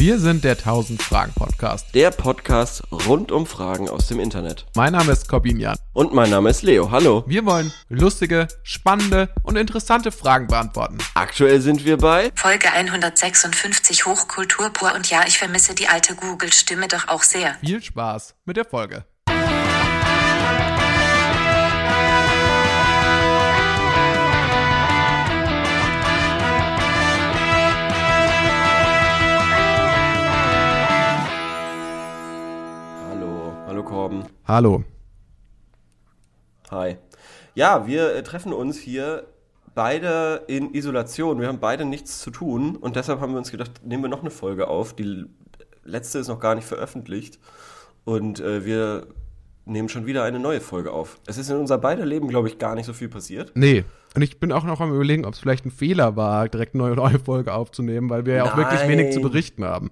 Wir sind der 1000 Fragen Podcast. Der Podcast rund um Fragen aus dem Internet. Mein Name ist Corbin Jan. Und mein Name ist Leo. Hallo. Wir wollen lustige, spannende und interessante Fragen beantworten. Aktuell sind wir bei Folge 156 Hochkultur pur und ja, ich vermisse die alte Google-Stimme doch auch sehr. Viel Spaß mit der Folge. Hallo. Hallo. Hi. Ja, wir äh, treffen uns hier beide in Isolation. Wir haben beide nichts zu tun und deshalb haben wir uns gedacht, nehmen wir noch eine Folge auf. Die letzte ist noch gar nicht veröffentlicht und äh, wir nehmen schon wieder eine neue Folge auf. Es ist in unser beider Leben, glaube ich, gar nicht so viel passiert. Nee. Und ich bin auch noch am überlegen, ob es vielleicht ein Fehler war, direkt eine neue, Folge aufzunehmen, weil wir ja auch wirklich Nein. wenig zu berichten haben.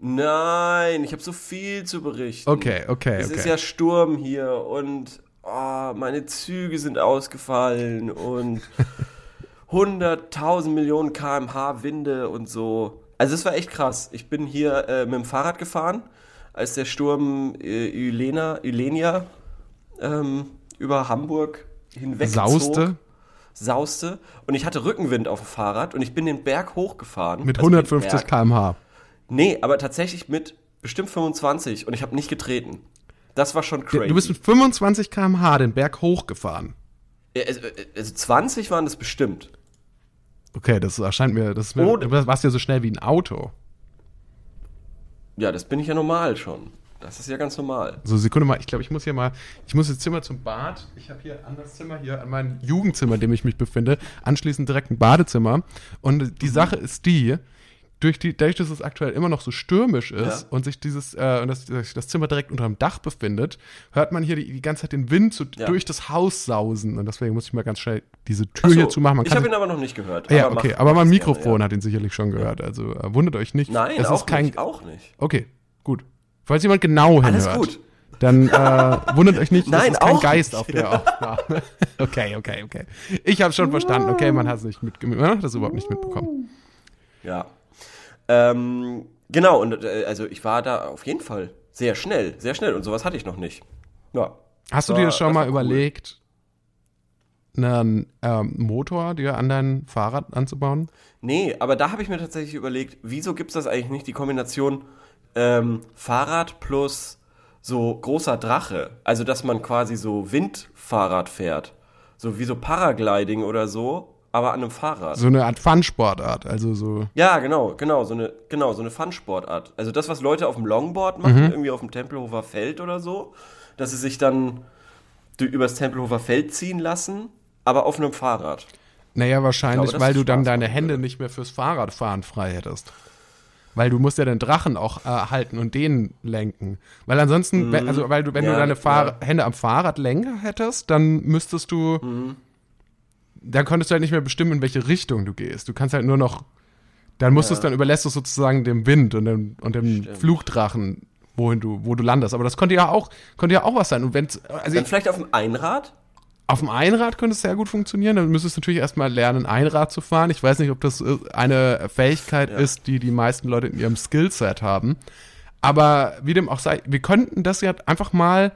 Nein, ich habe so viel zu berichten. Okay, okay, Es okay. ist ja Sturm hier und oh, meine Züge sind ausgefallen und 100.000 Millionen kmh Winde und so. Also es war echt krass. Ich bin hier äh, mit dem Fahrrad gefahren, als der Sturm äh, Ylena, Ylenia ähm, über Hamburg hinwegzog. Sauste Sauste. Und ich hatte Rückenwind auf dem Fahrrad und ich bin den Berg hochgefahren. mit Also den 150 Berg. km/h. Nee, aber tatsächlich mit bestimmt 25 und ich habe nicht getreten. Das war schon crazy. Du bist mit 25 km/h den Berg hochgefahren. Also, also 20 waren das bestimmt. Okay, das erscheint mir, das, Oh, du warst ja so schnell wie ein Auto. Ja, das bin ich ja normal schon. Das ist ja ganz normal. So, Sekunde mal, ich glaube, ich muss hier mal, ich muss jetzt Zimmer zum Bad. Ich habe hier an das Zimmer hier, an mein Jugendzimmer, in dem ich mich befinde, anschließend direkt ein Badezimmer. Und die Mhm. Sache ist die, durch die, dadurch, dass es aktuell immer noch so stürmisch ist Ja. und sich dieses, äh, und das, das Zimmer direkt unter dem Dach befindet, hört man hier die, die ganze Zeit den Wind so Ja. durch das Haus sausen. Und deswegen muss ich mal ganz schnell diese Tür so, hier zumachen. Man ich habe ihn aber noch nicht gehört. ja, mach- okay, aber mein das Mikrofon gerne, ja. hat ihn sicherlich schon gehört. Also äh, wundert euch nicht. Nein, es auch ist kein, nicht. Auch nicht. Okay, gut. Falls jemand genau Alles hinhört, gut. dann äh, wundert euch nicht, Nein, das ist kein Geist nicht. auf der Aufnahme. okay, okay, okay. Ich habe schon verstanden. Okay, man hat es nicht mit, man hat das überhaupt nicht mitbekommen. Ja. Ähm, genau, und äh, also ich war da auf jeden Fall sehr schnell, sehr schnell und sowas hatte ich noch nicht. Ja. Hast du War- dir schon mal cool. überlegt, einen ähm, Motor dir an dein Fahrrad anzubauen? Nee, aber da habe ich mir tatsächlich überlegt, wieso gibt es das eigentlich nicht, die Kombination ähm, Fahrrad plus so großer Drache? Also, dass man quasi so Windfahrrad fährt. So wie so Paragliding oder so, aber an einem Fahrrad. So eine Art Fun-Sportart, also so. Ja, genau, genau, so eine, genau, so eine Fun-Sportart. Also das, was Leute auf dem Longboard machen, irgendwie auf dem Tempelhofer Feld oder so, dass sie sich dann übers Tempelhofer Feld ziehen lassen, aber auf einem Fahrrad. Naja, wahrscheinlich, Ich glaube, weil du dann deine Hände nicht mehr fürs Fahrradfahren frei hättest. Weil du musst ja den Drachen auch äh, halten und den lenken. Weil ansonsten, wenn, also weil du, wenn du Mhm. Ja, deine Fahr ja. Hände am Fahrradlenker hättest, dann müsstest du, Mhm. Dann könntest du halt nicht mehr bestimmen, in welche Richtung du gehst. Du kannst halt nur noch, dann musst du es dann überlässt du es sozusagen dem Wind und dem, und dem Stimmt. Flugdrachen, wohin du, wo du landest. Aber das könnte ja auch, könnte ja auch was sein. Und wenn's, also Dann ich, vielleicht auf dem Einrad? auf dem Einrad könnte es sehr gut funktionieren. Dann müsstest du natürlich erstmal lernen, Einrad zu fahren. Ich weiß nicht, ob das äh, eine Fähigkeit Ja. ist, die die meisten Leute in ihrem Skillset haben. Aber wie dem auch sei, wir könnten das ja einfach mal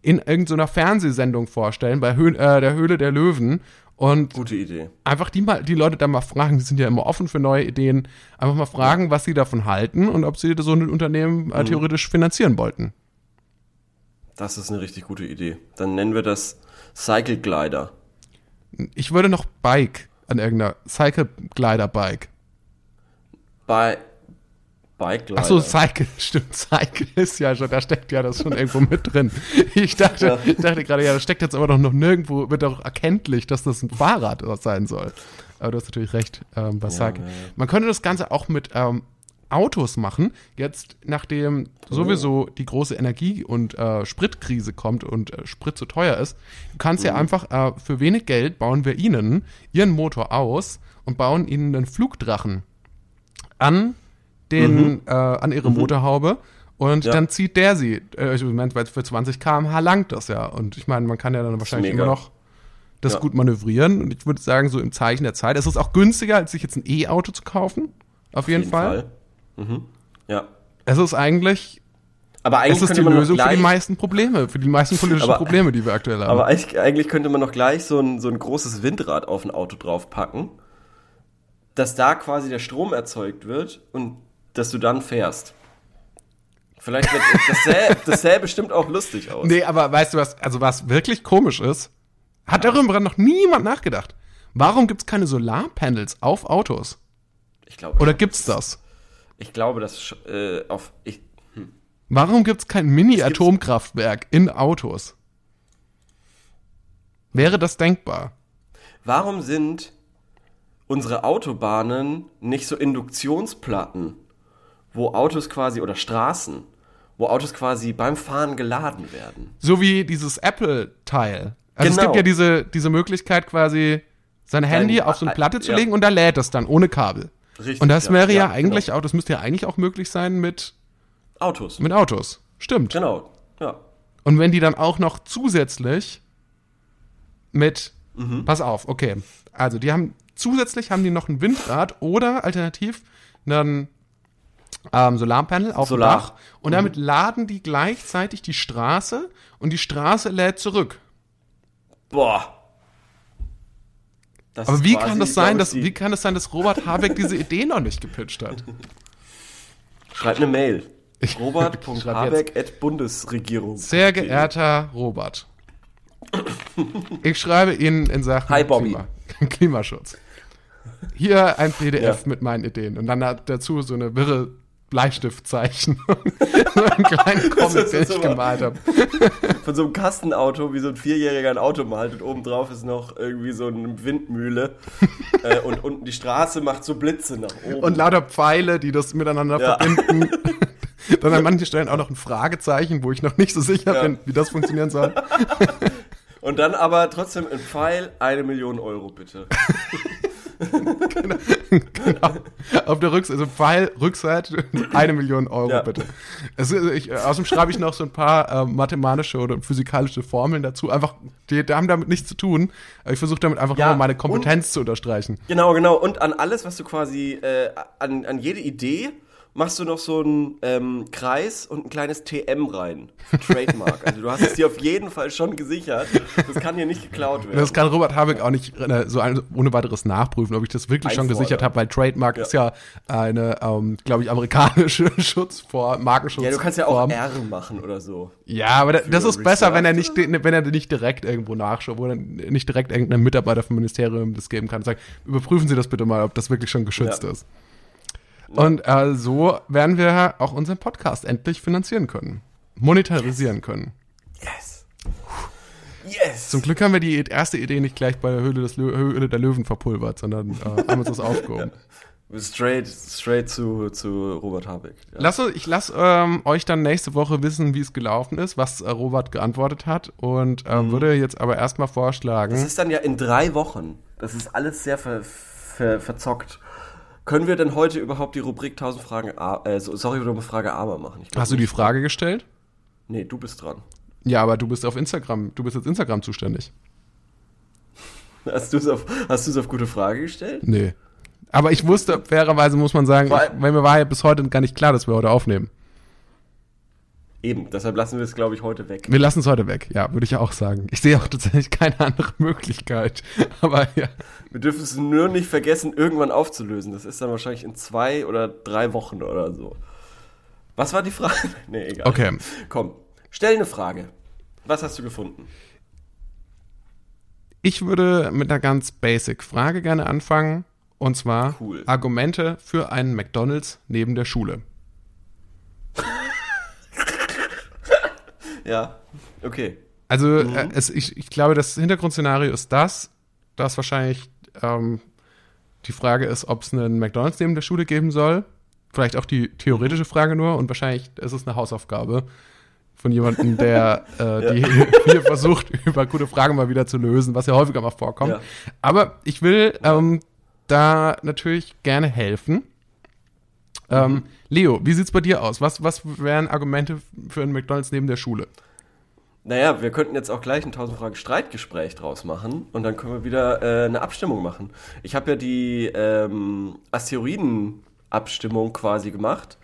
in irgendeiner Fernsehsendung vorstellen, bei Höh äh, der Höhle der Löwen. Und Gute Idee. einfach die mal, die Leute da mal fragen, die sind ja immer offen für neue Ideen, einfach mal fragen, was sie davon halten und ob sie so ein Unternehmen Mhm. äh, theoretisch finanzieren wollten. Das ist eine richtig gute Idee. Dann nennen wir das Cycle Glider. Ich würde noch Bike an irgendeiner Cycle Glider Bike. Bei Bike. Ach so, Cycle, stimmt, Cycle ist ja schon, da steckt ja das schon irgendwo mit drin. Ich dachte, Ja. ich dachte gerade, ja, das steckt jetzt aber doch noch nirgendwo, wird doch erkenntlich, dass das ein Fahrrad sein soll. Aber du hast natürlich recht, ähm, bei Cycle. ja, ja. Man könnte das Ganze auch mit ähm, Autos machen. Jetzt, nachdem sowieso die große Energie- und äh, Spritkrise kommt und äh, Sprit zu teuer ist, du kannst ja einfach äh, für wenig Geld bauen wir ihnen ihren Motor aus und bauen ihnen einen Flugdrachen an den, äh, an ihre Motorhaube und Ja. dann zieht der sie. Äh, ich meine, weil für 20 km/h langt das ja. Und ich meine, man kann ja dann wahrscheinlich immer noch das Ja. gut manövrieren. Und ich würde sagen, so im Zeichen der Zeit. Es ist auch günstiger, als sich jetzt ein E-Auto zu kaufen. Auf jeden, Fall. Ja. Es ist eigentlich, Aber eigentlich es ist die Lösung für die meisten Probleme, für die meisten politischen Aber- Probleme, die wir aktuell haben. Aber eigentlich, eigentlich könnte man noch gleich so ein, so ein großes Windrad auf ein Auto draufpacken, dass da quasi der Strom erzeugt wird und dass du dann fährst. Vielleicht wird das sähe, das sähe bestimmt auch lustig aus. Nee, aber weißt du was, also was wirklich komisch ist, hat darüber noch niemand nachgedacht. Warum gibt's keine Solarpanels auf Autos? Ich glaube, Oder gibt's das? ich glaube, dass äh, auf ich, Warum gibt's kein Mini-Atomkraftwerk in Autos? Wäre das denkbar? warum sind unsere Autobahnen nicht so Induktionsplatten, wo Autos quasi oder Straßen, wo Autos quasi beim Fahren geladen werden? So wie dieses Apple-Teil. Also es Genau. gibt ja diese, diese Möglichkeit quasi, sein Handy auf so eine Platte zu ja. legen und da lädt es dann ohne Kabel. Richtig, Und das wäre ja, ja, eigentlich genau. auch, das müsste ja eigentlich auch möglich sein mit, Autos. mit Autos. Stimmt. Genau. Ja. Und wenn die dann auch noch zusätzlich mit, Mhm. pass auf, okay, also die haben, zusätzlich haben die noch ein Windrad oder alternativ einen ähm, Solarpanel auf Solar. Mhm. dem Dach und damit laden die gleichzeitig die Straße und die Straße lädt zurück. Boah. Das Aber wie kann das sein, dass, wie kann es sein, dass Robert Habeck diese Idee noch nicht gepitcht hat? Schreib eine Mail. Robert.habeck.bundesregierung. Sehr geehrter Robert, ich schreibe Ihnen in Sachen Hi. Klima, Klimaschutz. Hier ein PDF Ja. mit meinen Ideen und dann hat dazu so eine wirre Bleistiftzeichen so einen kleinen Comic, den ich gemalt habe. Von so einem Kastenauto, wie so ein Vierjähriger ein Auto malt und obendrauf ist noch irgendwie so eine Windmühle. äh, und unten die Straße macht so Blitze nach oben. Und lauter Pfeile, die das miteinander Ja. verbinden. Dann an manchen Stellen auch noch ein Fragezeichen, wo ich noch nicht so sicher Ja. bin, wie das funktionieren soll. Und dann aber trotzdem ein Pfeil, eine Million Euro bitte. Auf der Rückseite, also Pfeil, Rückseite, eine Million Euro Ja. bitte. Ist- ich, äh, außerdem schreibe ich noch so ein paar äh, mathematische oder physikalische Formeln dazu. Einfach, die, die haben damit nichts zu tun. Ich versuche damit einfach Ja, nur meine Kompetenz zu unterstreichen. Genau, genau. Und an alles, was du quasi, äh, an, an jede Idee machst du noch so einen ähm, Kreis und ein kleines TM rein. Trademark. also du hast es dir auf jeden Fall schon gesichert. Das kann dir nicht geklaut werden. Das kann Robert Habeck auch nicht äh, so ein, ohne weiteres nachprüfen, ob ich das wirklich schon Einfordern. gesichert habe, weil Trademark ist ja eine, ähm, glaube ich, amerikanische Schutzform, Markenschutz. ja, du kannst ja auch R machen oder so. Ja, aber da, das ist besser, wenn er nicht, wenn er nicht direkt irgendwo nachschaut, wo er nicht direkt irgendeinem Mitarbeiter vom Ministerium das geben kann. Sagt, überprüfen Sie das bitte mal, ob das wirklich schon geschützt Ja. ist. Und äh, so werden wir auch unseren Podcast endlich finanzieren können. Monetarisieren können. Yes. Yes. Zum Glück haben wir die erste Idee nicht gleich bei der Höhle, des Lö Höhle der Löwen verpulvert, sondern äh, haben uns das aufgehoben. Straight, straight zu, zu Robert Habeck. Ja. Lass, uns- ich lasse ähm, euch dann nächste Woche wissen, wie es gelaufen ist, was äh, Robert geantwortet hat und äh, würde jetzt aber erstmal vorschlagen. Das ist dann ja in drei Wochen. Das ist alles sehr ver, ver, verzockt. Können wir denn heute überhaupt die Rubrik 1000 Fragen, A- äh, so- sorry, eine Frage aber machen? Glaub Hast du die. Frage gestellt? Nee, du bist dran. Ja, aber du bist auf Instagram, du bist jetzt Instagram zuständig. Hast du es auf, hast du's auf gute Frage gestellt? Nee. Aber ich wusste, fairerweise muss man sagen, allem- weil mir war ja bis heute gar nicht klar, dass wir heute aufnehmen. Eben, deshalb lassen wir es, glaube ich, heute weg. Wir lassen es heute weg, ja, würde ich ja auch sagen. Ich sehe auch tatsächlich keine andere Möglichkeit. Aber ja. Wir dürfen es nur nicht vergessen, irgendwann aufzulösen. Das ist dann wahrscheinlich in zwei oder drei Wochen oder so. Was war die Frage? Nee, egal. Okay. Komm, stell eine Frage. Was hast du gefunden? Ich würde mit einer ganz basic Frage gerne anfangen. Und zwar Cool. Argumente für einen McDonalds neben der Schule. Ja, okay. Also Mhm. äh, es, ich, ich glaube, das Hintergrundszenario ist das, dass wahrscheinlich ähm, die Frage ist, ob es einen McDonalds neben der Schule geben soll. Vielleicht auch die theoretische Frage nur und wahrscheinlich ist es eine Hausaufgabe von jemandem, der äh, die hier versucht, über gute Fragen mal wieder zu lösen, was ja häufiger mal vorkommt. Ja. Aber ich will ähm, da natürlich gerne helfen. Ähm, Leo, wie sieht's bei dir aus? Was, was wären Argumente für einen McDonalds neben der Schule? Naja, wir könnten jetzt auch gleich ein 1000 Fragen Streitgespräch draus machen und dann können wir wieder äh, eine Abstimmung machen. Ich habe ja die ähm, Asteroiden-Abstimmung quasi gemacht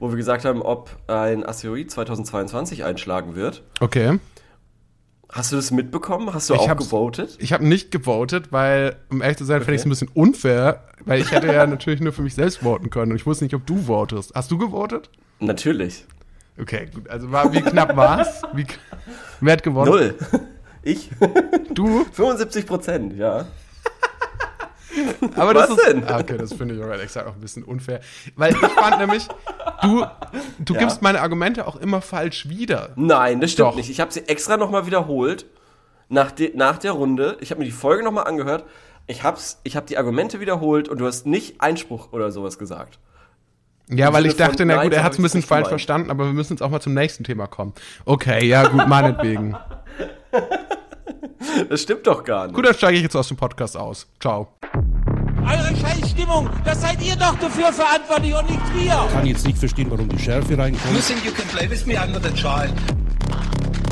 wo wir gesagt haben, ob ein Asteroid 2022 einschlagen wird. Okay. Hast du das mitbekommen? Hast du Ich auch gewotet? Ich habe nicht gewotet, weil, um ehrlich zu sein, fände ich es ein bisschen unfair, weil ich hätte ja natürlich nur für mich selbst voten können und ich wusste nicht, ob du votest. Hast du gewotet? Natürlich. Okay, gut. Also war, wie knapp war's? Wie, k- wer hat gewonnen? Null. Ich? Du? 75 Prozent, ja. Aber das Was ist, denn? Ah, okay, das finde ich ehrlich gesagt auch ein bisschen unfair. Weil ich fand nämlich, du, du Ja. gibst meine Argumente auch immer falsch wieder. Nein, das stimmt Doch. nicht. Ich habe sie extra nochmal wiederholt nach, de nach der Runde. Ich habe mir die Folge nochmal angehört. Ich hab's, ich habe die Argumente wiederholt und du hast nicht Einspruch oder sowas gesagt. Ja, weil ich dachte, na gut, er hab hat es ein bisschen falsch gemeint. verstanden, aber wir müssen jetzt auch mal zum nächsten Thema kommen. Okay, ja, gut, meinetwegen. Das stimmt doch gar nicht. Gut, dann steige ich jetzt aus dem Podcast aus. Ciao. Eure Scheißstimmung, das seid ihr doch dafür verantwortlich und nicht wir. kann jetzt nicht verstehen, warum die Schärfe reinkommt. You think you can play with me? I'm not a child.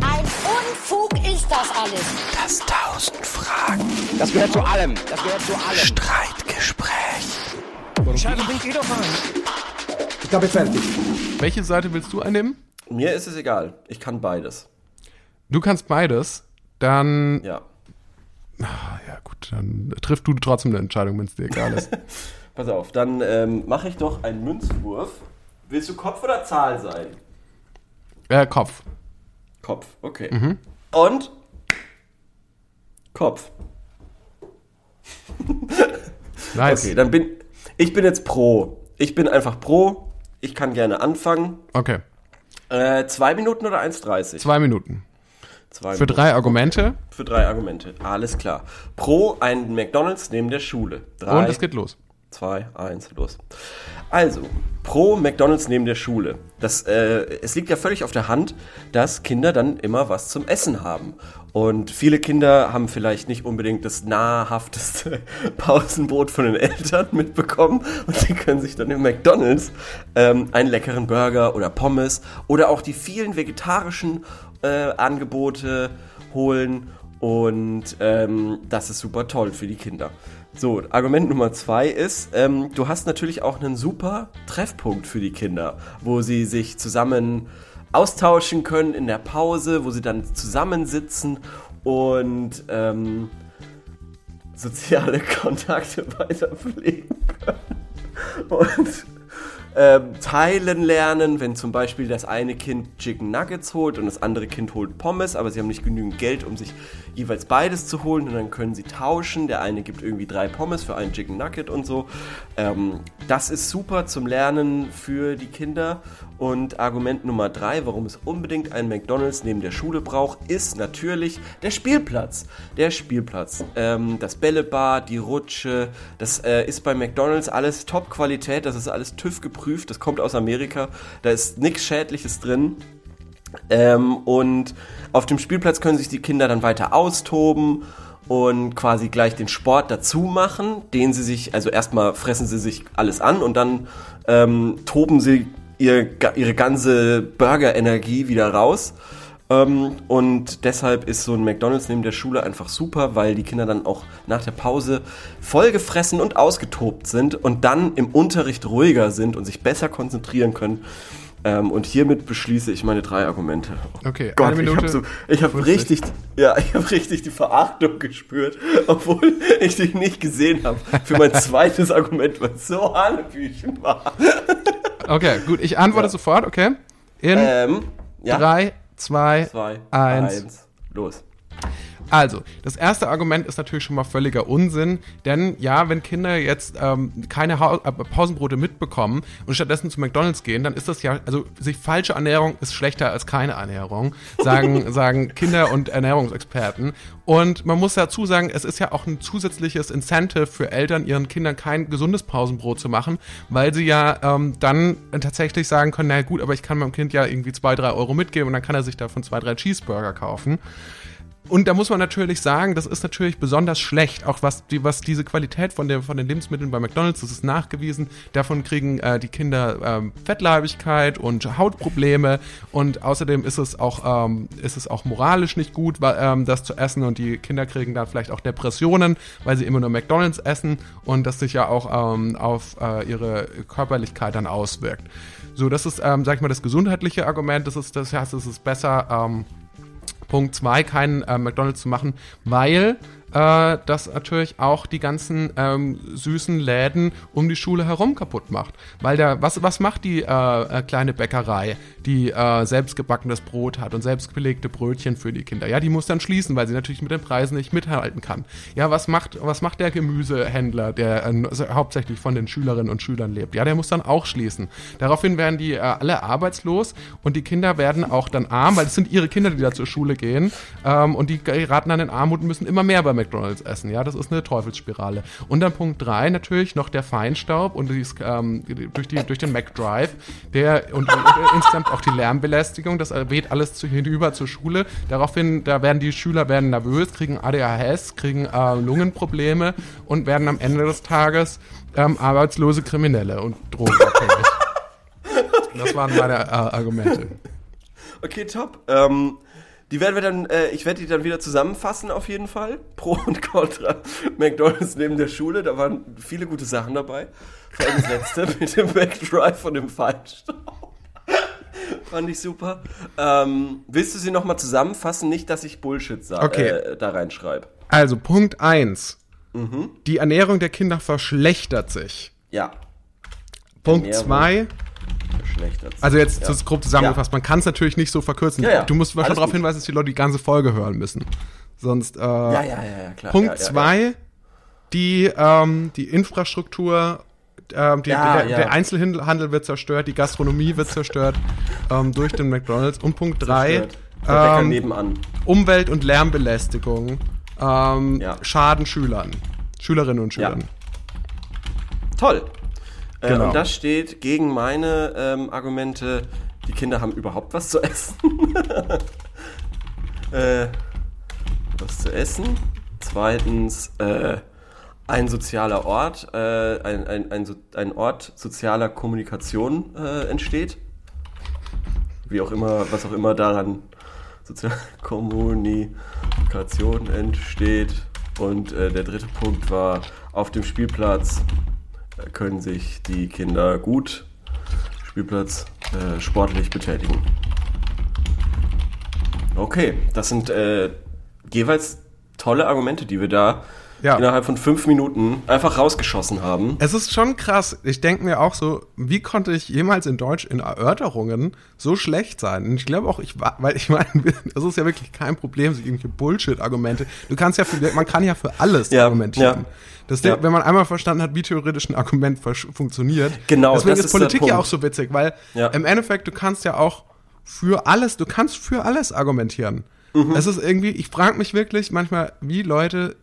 Ein Unfug ist das alles. Das tausend Fragen. Das gehört zu allem. Das gehört zu allem. Streitgespräch. Ich glaube, fertig. Welche Seite willst du einnehmen? Mir ist es egal. Ich kann beides. Du kannst beides. Dann, Ja. ah, ja gut, dann triff du trotzdem eine Entscheidung, wenn es dir egal ist. Pass auf, dann ähm, mache ich doch einen Münzwurf. Willst du Kopf oder Zahl sein? äh, Kopf. Kopf, okay. Und Kopf. Nice. Okay, dann bin ich bin jetzt pro. Ich bin einfach pro. Ich kann gerne anfangen. Okay. Äh, zwei Minuten oder 1,30? Zwei Minuten. Zwei Für drei Argumente Für drei Argumente. Alles klar. Pro ein McDonalds neben der Schule. Drei, und es geht los. zwei, eins, los. Also, pro McDonalds neben der Schule. Das, äh, es liegt ja völlig auf der Hand, dass Kinder dann immer was zum Essen haben. Und viele Kinder haben vielleicht nicht unbedingt das nahrhafteste Pausenbrot von den Eltern mitbekommen und sie können sich dann im McDonalds ähm, einen leckeren Burger oder Pommes oder auch die vielen vegetarischen äh, Angebote holen und ähm, das ist super toll für die Kinder. So, Argument Nummer zwei ist, ähm, du hast natürlich auch einen super Treffpunkt für die Kinder, wo sie sich zusammen austauschen können in der Pause, wo sie dann zusammensitzen und ähm, soziale Kontakte weiter pflegen können. Und ähm, teilen lernen, wenn zum Beispiel das eine Kind Chicken Nuggets holt und das andere Kind holt Pommes, aber sie haben nicht genügend Geld, um sich jeweils beides zu holen und dann können sie tauschen. Der eine gibt irgendwie drei Pommes für einen Chicken Nugget und so. Ähm, das ist super zum Lernen für die Kinder. Und Argument Nummer drei, warum es unbedingt einen McDonalds neben der Schule braucht, ist natürlich der Spielplatz. Der Spielplatz. Ähm, das Bällebad, die Rutsche, das äh, ist bei McDonalds alles Top-Qualität, das ist alles TÜV geprüft, das kommt aus Amerika, da ist nichts Schädliches drin. Ähm, und auf dem Spielplatz können sich die Kinder dann weiter austoben und quasi gleich den Sport dazu machen, den sie sich, also erstmal fressen sie sich alles an und dann ähm, toben sie ihr, ihre ganze Burger-Energie wieder raus. Ähm, und deshalb ist so ein McDonalds neben der Schule einfach super, weil die Kinder dann auch nach der Pause vollgefressen und ausgetobt sind und dann im Unterricht ruhiger sind und sich besser konzentrieren können. Ähm, und hiermit beschließe ich meine drei Argumente. Okay, Gott, eine ich Minute. habe so, ich hab 50. richtig, ja, ich habe richtig die Verachtung gespürt, obwohl ich dich nicht gesehen habe. Für mein zweites Argument, was so Hanebüchen war. Okay, gut, ich antworte Ja. sofort, okay? In Ähm, ja, drei, zwei, zwei, eins. eins, los. Also, das erste Argument ist natürlich schon mal völliger Unsinn, denn ja, wenn Kinder jetzt ähm, keine Hau äh, Pausenbrote mitbekommen und stattdessen zu McDonalds gehen, dann ist das ja, also sich falsche Ernährung ist schlechter als keine Ernährung, sagen, sagen Kinder- und Ernährungsexperten. Und man muss dazu sagen, es ist ja auch ein zusätzliches Incentive für Eltern, ihren Kindern kein gesundes Pausenbrot zu machen, weil sie ja ähm, dann tatsächlich sagen können, na gut, aber ich kann meinem Kind ja irgendwie zwei, drei Euro mitgeben und dann kann er sich davon zwei, drei Cheeseburger kaufen. Und da muss man natürlich sagen, das ist natürlich besonders schlecht, auch was, die, was diese Qualität von, der, von den Lebensmitteln bei McDonalds, das ist nachgewiesen. Davon kriegen äh, die Kinder ähm, Fettleibigkeit und Hautprobleme. Und außerdem ist es auch, ähm, ist es auch moralisch nicht gut, ähm, das zu essen. Und die Kinder kriegen dann vielleicht auch Depressionen, weil sie immer nur McDonalds essen. Und das sich ja auch ähm, auf äh, ihre Körperlichkeit dann auswirkt. So, das ist, ähm, sag ich mal, das gesundheitliche Argument, das das heißt, es ist besser, ähm, Punkt 2, keinen äh, McDonalds zu machen, weil äh, das natürlich auch die ganzen ähm, süßen Läden um die Schule herum kaputt macht. Weil der, was, was macht die äh, äh, kleine Bäckerei, die äh, selbstgebackenes Brot hat und selbstbelegte Brötchen für die Kinder? Ja, die muss dann schließen, weil sie natürlich mit den Preisen nicht mithalten kann. Ja, was macht, was macht der Gemüsehändler, der äh, hauptsächlich von den Schülerinnen und Schülern lebt? Ja, der muss dann auch schließen. Daraufhin werden die äh, alle arbeitslos und die Kinder werden auch dann arm, weil es sind ihre Kinder, die da zur Schule gehen ähm, und die geraten dann in Armut und müssen immer mehr bei McDonalds essen. Ja, das ist eine Teufelsspirale. Und dann Punkt 3 natürlich noch der Feinstaub und dies, ähm, durch, die, durch den McDrive, der und, und, und insgesamt auch die Lärmbelästigung, das weht alles zu, hinüber zur Schule. Daraufhin, da werden die Schüler werden nervös, kriegen ADHS, kriegen äh, Lungenprobleme und werden am Ende des Tages ähm, arbeitslose Kriminelle und drogenabhängig. das waren meine äh, Argumente. Okay, top. Ähm, die werden wir dann, äh, ich werde die dann wieder zusammenfassen auf jeden Fall. Pro und Contra McDonalds neben der Schule, da waren viele gute Sachen dabei. Vor allem das letzte mit dem Backdrive und dem Feinstaub. Fand ich super. Ähm, willst du sie nochmal zusammenfassen? Nicht, dass ich Bullshit sage, Okay. äh, da reinschreibe. Also Punkt 1. Die Ernährung der Kinder verschlechtert sich. Ja, Punkt Ernährung. 2. verschlechtert. sich. Also jetzt ja. grob zusammengefasst. Man kann es natürlich nicht so verkürzen. Ja, ja. Du musst schon darauf hinweisen, dass die Leute die ganze Folge hören müssen. Sonst äh, Ja, ja, ja, ja, klar. Punkt ja, ja, zwei, die, ähm, die Infrastruktur, ähm, die, Ja, der, ja. der Einzelhandel wird zerstört, die Gastronomie wird zerstört ähm, durch den McDonalds. Und Punkt drei, ähm, nebenan. Umwelt- und Lärmbelästigung ähm, Ja. schaden Schülern, Schülerinnen und Schülern. Toll. Äh, Genau. Und das steht gegen meine ähm, Argumente, die Kinder haben überhaupt was zu essen. äh, was zu essen. Zweitens, äh, ein sozialer Ort, äh, ein, ein, ein, ein Ort sozialer Kommunikation äh, entsteht. Wie auch immer, was auch immer daran soziale Kommunikation entsteht. Und äh, der dritte Punkt war, auf dem Spielplatz können sich die Kinder gut Spielplatz äh, sportlich betätigen. Okay, das sind äh, jeweils tolle Argumente, die wir da Ja. innerhalb von fünf Minuten einfach rausgeschossen haben. Es ist schon krass. Ich denke mir auch so, wie konnte ich jemals in Deutsch in Erörterungen so schlecht sein? Und ich glaube auch, ich war, weil ich meine, das ist ja wirklich kein Problem, so irgendwelche Bullshit-Argumente. Du kannst ja für, man kann ja für alles Ja, argumentieren. ja. Das Ja. wenn man einmal verstanden hat, wie theoretisch ein Argument funktioniert. Genau, Deswegen das ist Politik ja auch so witzig, weil Ja. im Endeffekt, du kannst ja auch für alles, du kannst für alles argumentieren. Mhm. Es ist irgendwie, ich frage mich wirklich manchmal, wie Leute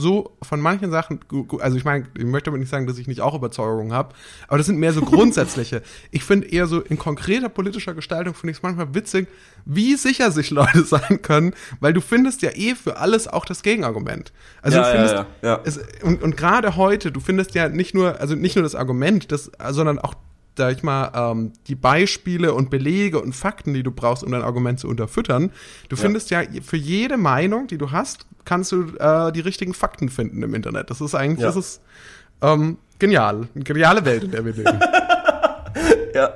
so von manchen Sachen, also ich meine, ich möchte damit nicht sagen, dass ich nicht auch Überzeugungen habe, aber das sind mehr so grundsätzliche. ich finde eher so in konkreter politischer Gestaltung finde ich es manchmal witzig, wie sicher sich Leute sein können, weil du findest ja eh für alles auch das Gegenargument. Also Ja, du ja, findest, ja, ja. Es, und, und gerade heute, du findest ja nicht nur, also nicht nur das Argument, das, sondern auch sag ich mal, ähm, die Beispiele und Belege und Fakten, die du brauchst, um dein Argument zu unterfüttern. Du findest ja für jede Meinung, die du hast, kannst du äh, die richtigen Fakten finden im Internet. Das ist eigentlich, Ja. das ist ähm, genial. Eine geniale Welt, in der wir leben. Ja,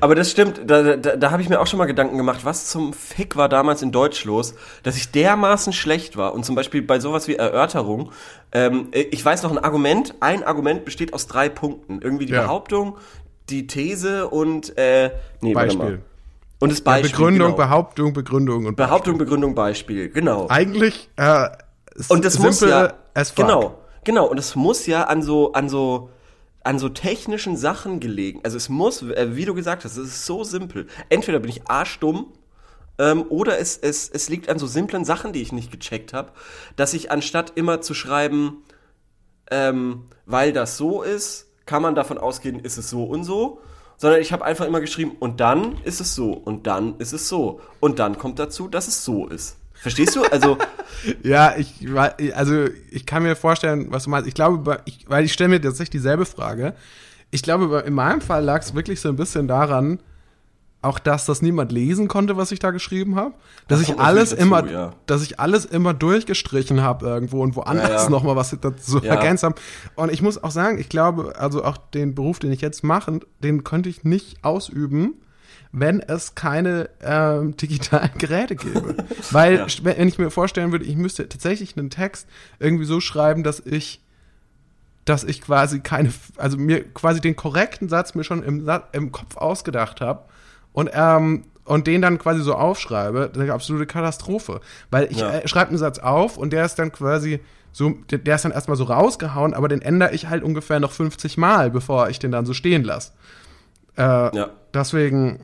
aber das stimmt, da, da, da habe ich mir auch schon mal Gedanken gemacht, was zum Fick war damals in Deutsch los, dass ich dermaßen schlecht war. Und zum Beispiel bei sowas wie Erörterung, ähm, ich weiß noch ein Argument, ein Argument besteht aus drei Punkten. Irgendwie die Ja. Behauptung, die These und äh, nee. Beispiel. Und das Beispiel. Begründung, genau. Behauptung, Begründung und Behauptung, Begründung, Beispiel, genau. Eigentlich äh, Und das muss ja genau, genau. Und es muss ja an so an so an so technischen Sachen gelegen. Also es muss, äh, wie du gesagt hast, es ist so simpel. Entweder bin ich arschdumm ähm, oder es, es, es liegt an so simplen Sachen, die ich nicht gecheckt habe, dass ich anstatt immer zu schreiben, ähm, weil das so ist, kann man davon ausgehen, ist es so und so, sondern ich habe einfach immer geschrieben, und dann ist es so, und dann ist es so, und dann kommt dazu, dass es so ist. Verstehst du? Also, Ja, ich, also ich kann mir vorstellen, was du meinst. Ich glaube, ich, weil ich stelle mir tatsächlich dieselbe Frage. Ich glaube, in meinem Fall lag es wirklich so ein bisschen daran, auch dass das niemand lesen konnte, was ich da geschrieben habe. Dass Das ich alles dazu, immer, ja. dass ich alles immer durchgestrichen habe irgendwo und woanders Ja, ja. noch mal was dazu Ja. ergänzt habe. Und ich muss auch sagen, ich glaube, also auch den Beruf, den ich jetzt mache, den könnte ich nicht ausüben, wenn es keine ähm, digitalen Geräte gäbe. Weil, wenn ich mir vorstellen würde, ich müsste tatsächlich einen Text irgendwie so schreiben, dass ich dass ich quasi keine, also mir quasi den korrekten Satz mir schon im, im Kopf ausgedacht habe und ähm, und den dann quasi so aufschreibe, das ist eine absolute Katastrophe. Weil ich Ja. äh, schreibe einen Satz auf und der ist dann quasi so, der, der ist dann erstmal so rausgehauen, aber den ändere ich halt ungefähr noch 50 Mal, bevor ich den dann so stehen lasse. Äh, ja. Deswegen,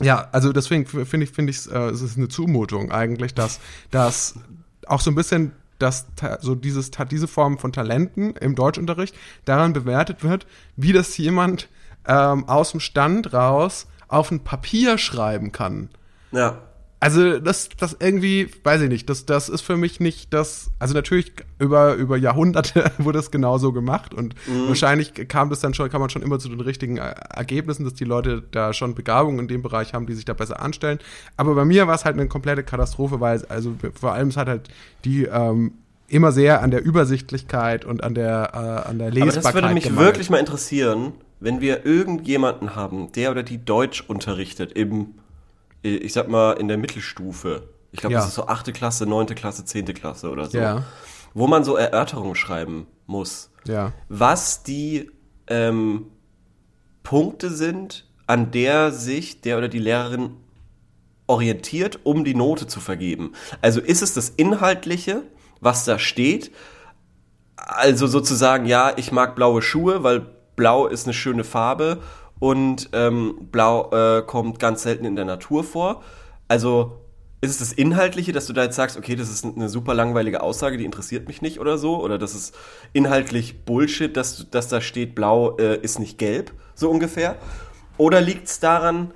ja, also deswegen finde ich, finde ich, äh, es ist eine Zumutung eigentlich, dass, dass auch so ein bisschen dass so dieses, diese Form von Talenten im Deutschunterricht daran bewertet wird, wie das jemand ähm, aus dem Stand raus auf ein Papier schreiben kann. Ja. Also das, das irgendwie, weiß ich nicht, das, das ist für mich nicht das, also natürlich über, über Jahrhunderte wurde es genauso gemacht und wahrscheinlich kam das dann schon, kann man schon immer zu den richtigen Ergebnissen, dass die Leute da schon Begabung in dem Bereich haben, die sich da besser anstellen. Aber bei mir war es halt eine komplette Katastrophe, weil es, also vor allem es hat halt die ähm, immer sehr an der Übersichtlichkeit und an der, äh, an der Aber Lesbarkeit das würde mich gemangelt. wirklich mal interessieren, wenn wir irgendjemanden haben, der oder die Deutsch unterrichtet im, ich sag mal, in der Mittelstufe. Ich glaube, Ja. das ist so achte Klasse, neunte Klasse, zehnte Klasse oder so. Ja. Wo man so Erörterungen schreiben muss. Ja. Was die ähm, Punkte sind, an der sich der oder die Lehrerin orientiert, um die Note zu vergeben. Also ist es das Inhaltliche, was da steht? Also sozusagen, ja, ich mag blaue Schuhe, weil blau ist eine schöne Farbe und ähm, blau äh, kommt ganz selten in der Natur vor. Also ist es das Inhaltliche, dass du da jetzt sagst, okay, das ist eine super langweilige Aussage, die interessiert mich nicht oder so? Oder das ist inhaltlich Bullshit, dass, dass da steht, blau äh, ist nicht gelb, so ungefähr? Oder liegt es daran,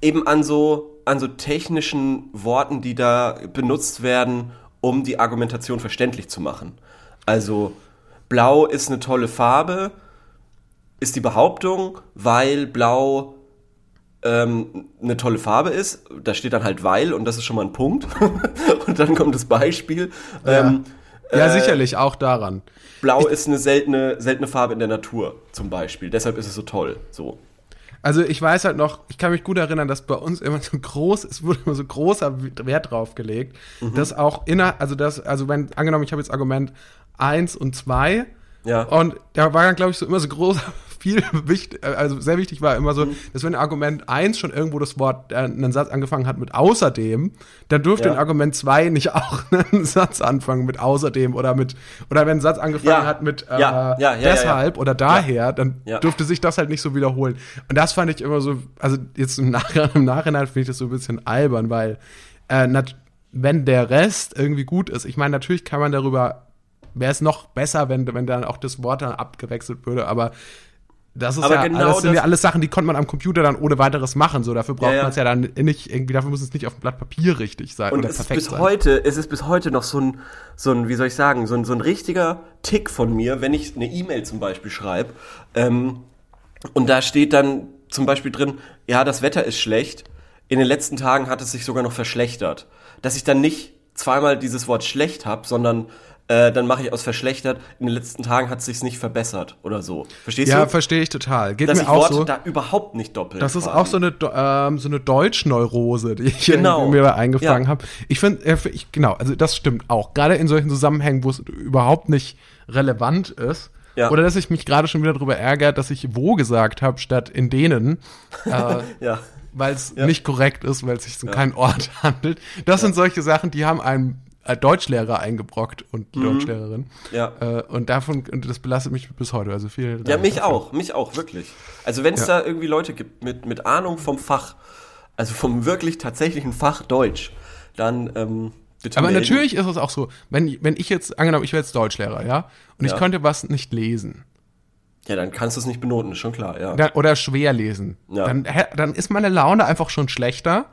eben an so, an so technischen Worten, die da benutzt werden, um die Argumentation verständlich zu machen. Also, blau ist eine tolle Farbe, ist die Behauptung, weil blau ähm, eine tolle Farbe ist. Da steht dann halt weil und das ist schon mal ein Punkt. und dann kommt das Beispiel. Ähm, Ja, äh, sicherlich auch daran. Blau ist eine seltene, seltene Farbe in der Natur, zum Beispiel. Deshalb ist es so toll. So. Also ich weiß halt noch, ich kann mich gut erinnern, dass bei uns immer so groß, es wurde immer so großer Wert drauf gelegt, Mhm. dass auch inner, also das, also wenn, angenommen, ich habe jetzt Argument eins und zwei Ja. und da war dann, glaube ich, so immer so groß, viel wichtig, also sehr wichtig war immer so, Mhm. dass wenn Argument eins schon irgendwo das Wort, äh, einen Satz angefangen hat mit außerdem, dann dürfte Ja. in Argument zwei nicht auch einen Satz anfangen mit außerdem oder mit, oder wenn ein Satz angefangen Ja. hat mit äh, Ja, deshalb oder daher, dann dürfte sich das halt nicht so wiederholen. Und das fand ich immer so, also jetzt im Nachhinein, im Nachhinein finde ich das so ein bisschen albern, weil äh, wenn der Rest irgendwie gut ist, ich meine, natürlich kann man darüber, wäre es noch besser, wenn, wenn dann auch das Wort dann abgewechselt würde, aber das ist Aber ja, genau alles sind das- ja alles Sachen, die konnte man am Computer dann ohne weiteres machen. So, dafür braucht Ja, ja. man es ja dann nicht irgendwie, dafür muss es nicht auf dem Blatt Papier richtig sein Und es ist bis sein. heute, es ist bis heute noch so ein, so ein, wie soll ich sagen, so ein, so ein richtiger Tick von mir, wenn ich eine E-Mail zum Beispiel schreibe, ähm, und da steht dann zum Beispiel drin, ja, das Wetter ist schlecht, in den letzten Tagen hat es sich sogar noch verschlechtert. Dass ich dann nicht zweimal dieses Wort schlecht habe, sondern äh, dann mache ich aus verschlechtert, in den letzten Tagen hat es sich nicht verbessert oder so. Verstehst Ja, du? verstehe ich total. Geht Dass mir ich auch Worte so. da überhaupt nicht doppeln. Das ist quasi. auch so eine, ähm, so eine Deutschneurose, die ich Genau. mir da eingefangen Ja. habe. Ich finde, äh, ich, genau, also das stimmt auch. Gerade in solchen Zusammenhängen, wo es überhaupt nicht relevant ist. Ja. Oder dass ich mich gerade schon wieder darüber ärgere, dass ich wo gesagt habe, statt in denen, äh, Ja. weil es Ja. nicht korrekt ist, weil es sich um keinen Ort handelt. Das sind solche Sachen, die haben einem äh, Deutschlehrer eingebrockt und Mhm. Deutschlehrerin. Ja. Äh, und davon, und das belastet mich bis heute. Also viel. Ja, Dank mich dafür. auch, mich auch, wirklich. Also wenn es Ja. da irgendwie Leute gibt mit, mit Ahnung vom Fach, also vom wirklich tatsächlichen Fach Deutsch, dann ähm, bitte Aber melden. natürlich ist es auch so, wenn, wenn ich jetzt, angenommen, ich wäre jetzt Deutschlehrer, ja, und ich Ja. könnte was nicht lesen Ja, dann kannst du es nicht benoten, ist schon klar, ja. dann, oder schwer lesen, Ja. dann, dann ist meine Laune einfach schon schlechter,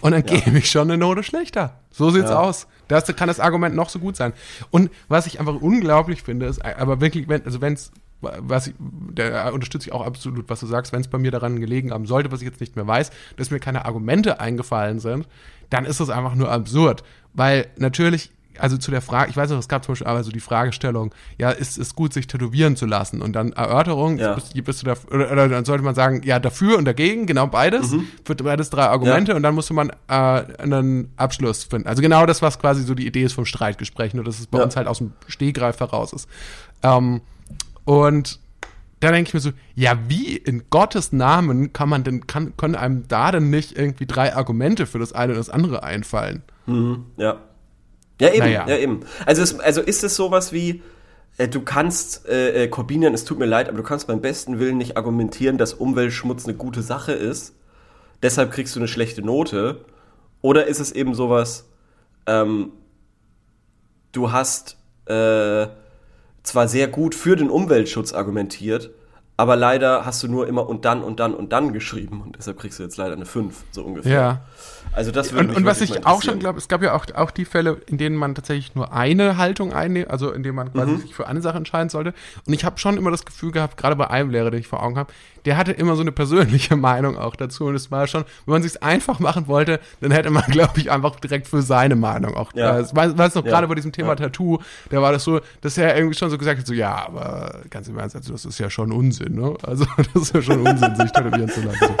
Und dann gebe ich schon eine Note schlechter. So sieht's Ja. aus. Das kann das Argument noch so gut sein. Und was ich einfach unglaublich finde, ist, aber wirklich, wenn, also wenn's, was ich, da unterstütze ich auch absolut, was du sagst, wenn es bei mir daran gelegen haben sollte, was ich jetzt nicht mehr weiß, dass mir keine Argumente eingefallen sind, dann ist das einfach nur absurd. Weil natürlich, also zu der Frage, ich weiß noch, es gab zum Beispiel aber so die Fragestellung, ja, ist es gut, sich tätowieren zu lassen? Und dann Erörterung, Ja. bist, bist du da, oder, oder dann sollte man sagen, ja, dafür und dagegen, genau beides, für beides drei Argumente und dann musste man äh, einen Abschluss finden. Also genau das, was quasi so die Idee ist vom Streitgespräch, nur dass es bei Ja. uns halt aus dem Stehgreif heraus ist. Ähm, und da denke ich mir so, ja, wie in Gottes Namen kann man denn, kann, können einem da denn nicht irgendwie drei Argumente für das eine und das andere einfallen? Ja. Ja, eben, Naja. ja, eben. Also, es, also ist es sowas wie, äh, du kannst, äh, äh, Corbinian, es tut mir leid, aber du kannst beim besten Willen nicht argumentieren, dass Umweltschmutz eine gute Sache ist. Deshalb kriegst du eine schlechte Note. Oder ist es eben sowas, ähm, du hast äh, zwar sehr gut für den Umweltschutz argumentiert, aber leider hast du nur immer und dann und dann und dann geschrieben und deshalb kriegst du jetzt leider eine 5, so ungefähr. Ja. Also das würde Und, und was ich auch schon glaube, es gab ja auch, auch die Fälle, in denen man tatsächlich nur eine Haltung einnimmt, also in denen man quasi Mhm. sich für eine Sache entscheiden sollte. Und ich habe schon immer das Gefühl gehabt, gerade bei einem Lehrer, den ich vor Augen habe, der hatte immer so eine persönliche Meinung auch dazu. Und es war schon, wenn man sich einfach machen wollte, dann hätte man, glaube ich, einfach direkt für seine Meinung auch. Ja. Ja. Ich weiß, weiß noch Ja. gerade bei diesem Thema Ja. Tattoo, da war das so, dass er irgendwie schon so gesagt hat, so ja, aber ganz im Ernst, also das ist ja schon Unsinn, ne? Also das ist ja schon Unsinn, sich tätowieren zu lassen.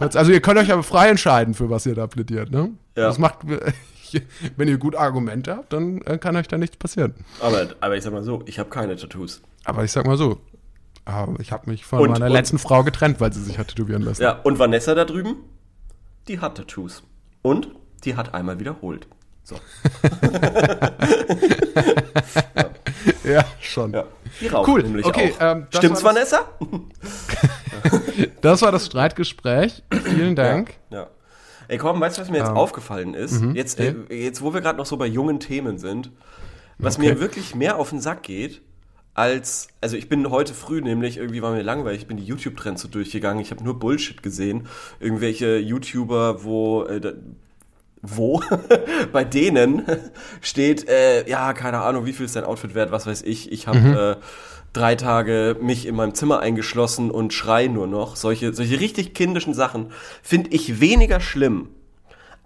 Also ihr könnt euch aber frei entscheiden, für was ihr da plädiert, ne? Ja. Das macht, wenn ihr gut Argumente habt, dann äh, kann euch da nichts passieren. Aber, aber ich sag mal so, ich habe keine Tattoos. Aber ich sag mal so, äh, ich habe mich von Und- meiner und- letzten Frau getrennt, weil sie sich hat tätowieren lassen. Ja, und Vanessa da drüben, die hat Tattoos. Und die hat einmal wiederholt. So. Ja, schon. Ja. Die raucht Cool, nämlich okay, auch. ähm, Stimmt's, Vanessa? Das war das Streitgespräch. Vielen Dank. Ja. Ey, komm, weißt du, was mir Ähm, jetzt aufgefallen ist? mhm, Jetzt, äh, jetzt, wo wir gerade noch so bei jungen Themen sind, was Okay. mir wirklich mehr auf den Sack geht, als, also ich bin heute früh nämlich, irgendwie war mir langweilig, ich bin die YouTube-Trends so durchgegangen, ich habe nur Bullshit gesehen. Irgendwelche YouTuber, wo, äh, wo, bei denen steht, äh, ja, keine Ahnung, wie viel ist dein Outfit wert, was weiß ich, ich habe äh, drei Tage mich in meinem Zimmer eingeschlossen und schrei nur noch. Solche, solche richtig kindischen Sachen finde ich weniger schlimm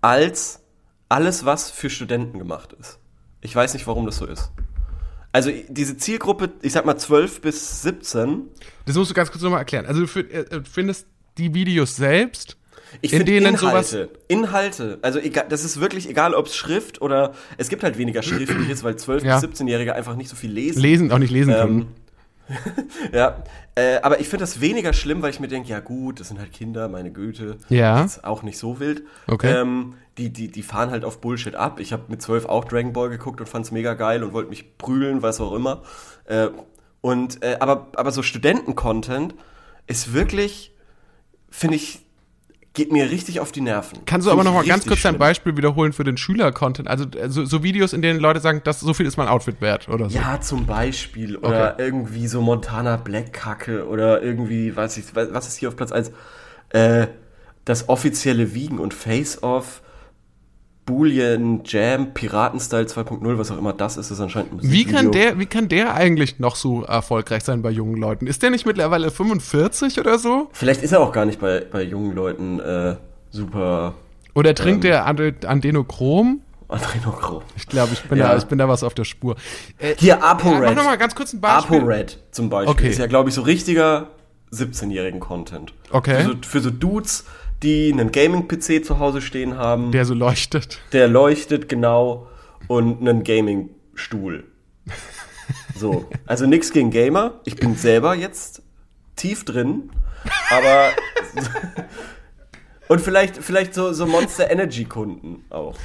als alles, was für Studenten gemacht ist. Ich weiß nicht, warum das so ist. Also diese Zielgruppe, ich sag mal 12 bis 17, Das musst du ganz kurz nochmal erklären. Also du fi- äh, du findest die Videos selbst, ich in denen Inhalte, sowas. Inhalte, also egal, das ist wirklich egal, ob es Schrift oder es gibt halt weniger Schriftliches, weil 12 Ja. bis 17-Jährige einfach nicht so viel lesen. Lesen, auch nicht lesen Ähm, können. Ja, äh, aber ich finde das weniger schlimm, weil ich mir denke, ja gut, das sind halt Kinder, meine Güte. Ja. Das ist auch nicht so wild. Okay. Ähm, die, die, die fahren halt auf Bullshit ab. Ich habe mit zwölf auch Dragon Ball geguckt und fand's mega geil und wollte mich prügeln, was auch immer. Äh, und, äh, aber, aber so Studenten-Content ist wirklich, finde ich, geht mir richtig auf die Nerven. Kannst du Find aber noch mal ganz kurz dein. Beispiel wiederholen für den Schüler-Content? Also so, so Videos, in denen Leute sagen, das, so viel ist mein Outfit wert oder so. Ja, zum Beispiel. Oder Okay. irgendwie so Montana Black Kacke oder irgendwie, weiß ich, was ist hier auf Platz 1? Äh, das offizielle Wiegen und Face-Off, Boolean Jam, Piratenstyle 2.0, was auch immer das ist, ist anscheinend ein Wie kann, Musikvideo. der, wie kann der eigentlich noch so erfolgreich sein bei jungen Leuten? Ist der nicht mittlerweile 45 oder so? Vielleicht ist er auch gar nicht bei, bei jungen Leuten äh, super Oder trinkt Ähm. der Ade- Adenochrom? Adrenochrom. Ich glaube, ich, bin Ja. da- ich bin da was auf der Spur. Äh, Hier, ja, mach ApoRed. noch mal ganz kurz ein Beispiel. ApoRed zum Beispiel Okay. ist ja, glaube ich, so richtiger 17-jährigen Content. Okay. Für so, für so Dudes, die einen Gaming-PC zu Hause stehen haben. Der so leuchtet. Der leuchtet genau und einen Gaming-Stuhl. So, also nichts gegen Gamer. Ich bin selber jetzt tief drin, aber und vielleicht vielleicht so so Monster Energy Kunden auch.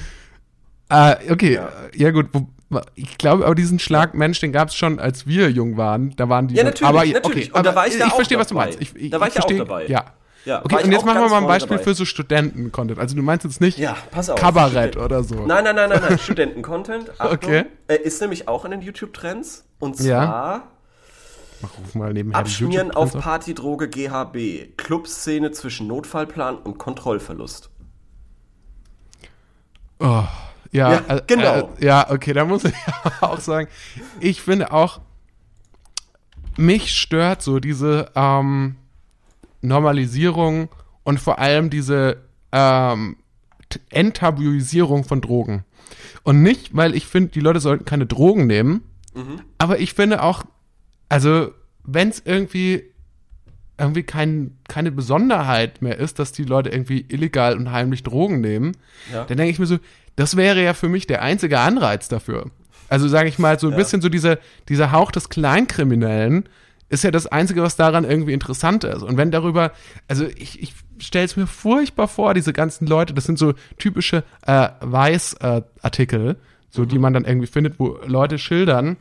Ah, okay, ja, gut. Wo- Ich glaube, aber diesen Schlag Mensch, den gab es schon, als wir jung waren. Da waren die. Ja, natürlich, aber, natürlich. Okay, Und da aber war ich da ich auch verstehe, was du dabei. meinst. Ich, ich, Da war ich ja auch verstehe- dabei. Ja. Ja, Okay, und jetzt machen wir mal ein Beispiel dabei. für so Studenten-Content. Also du meinst jetzt nicht Ja, pass auf. Kabarett Student- oder so. Nein, nein, nein, nein, nein. Studenten-Content. Okay. äh, Ist nämlich auch in den YouTube-Trends. Und zwar Ja. Ruf mal nebenher Abschmieren auf YouTube-Trends Partydroge GHB. Clubszene zwischen Notfallplan und Kontrollverlust. Oh, ja, Ja, äh, genau. Äh, ja, okay, da muss ich auch sagen, ich finde auch, mich stört so diese ähm, Normalisierung und vor allem diese ähm, Enttabuisierung von Drogen. Und nicht, weil ich finde, die Leute sollten keine Drogen nehmen, aber ich finde auch, also wenn es irgendwie irgendwie kein, keine Besonderheit mehr ist, dass die Leute irgendwie illegal und heimlich Drogen nehmen, Ja. dann denke ich mir so, das wäre ja für mich der einzige Anreiz dafür. Also sage ich mal, so ein bisschen so dieser, dieser Hauch des Kleinkriminellen ist ja das Einzige, was daran irgendwie interessant ist. Und wenn darüber, also ich, ich stelle es mir furchtbar vor, diese ganzen Leute, das sind so typische äh, Weiß-Artikel, so die man dann irgendwie findet, wo Leute schildern,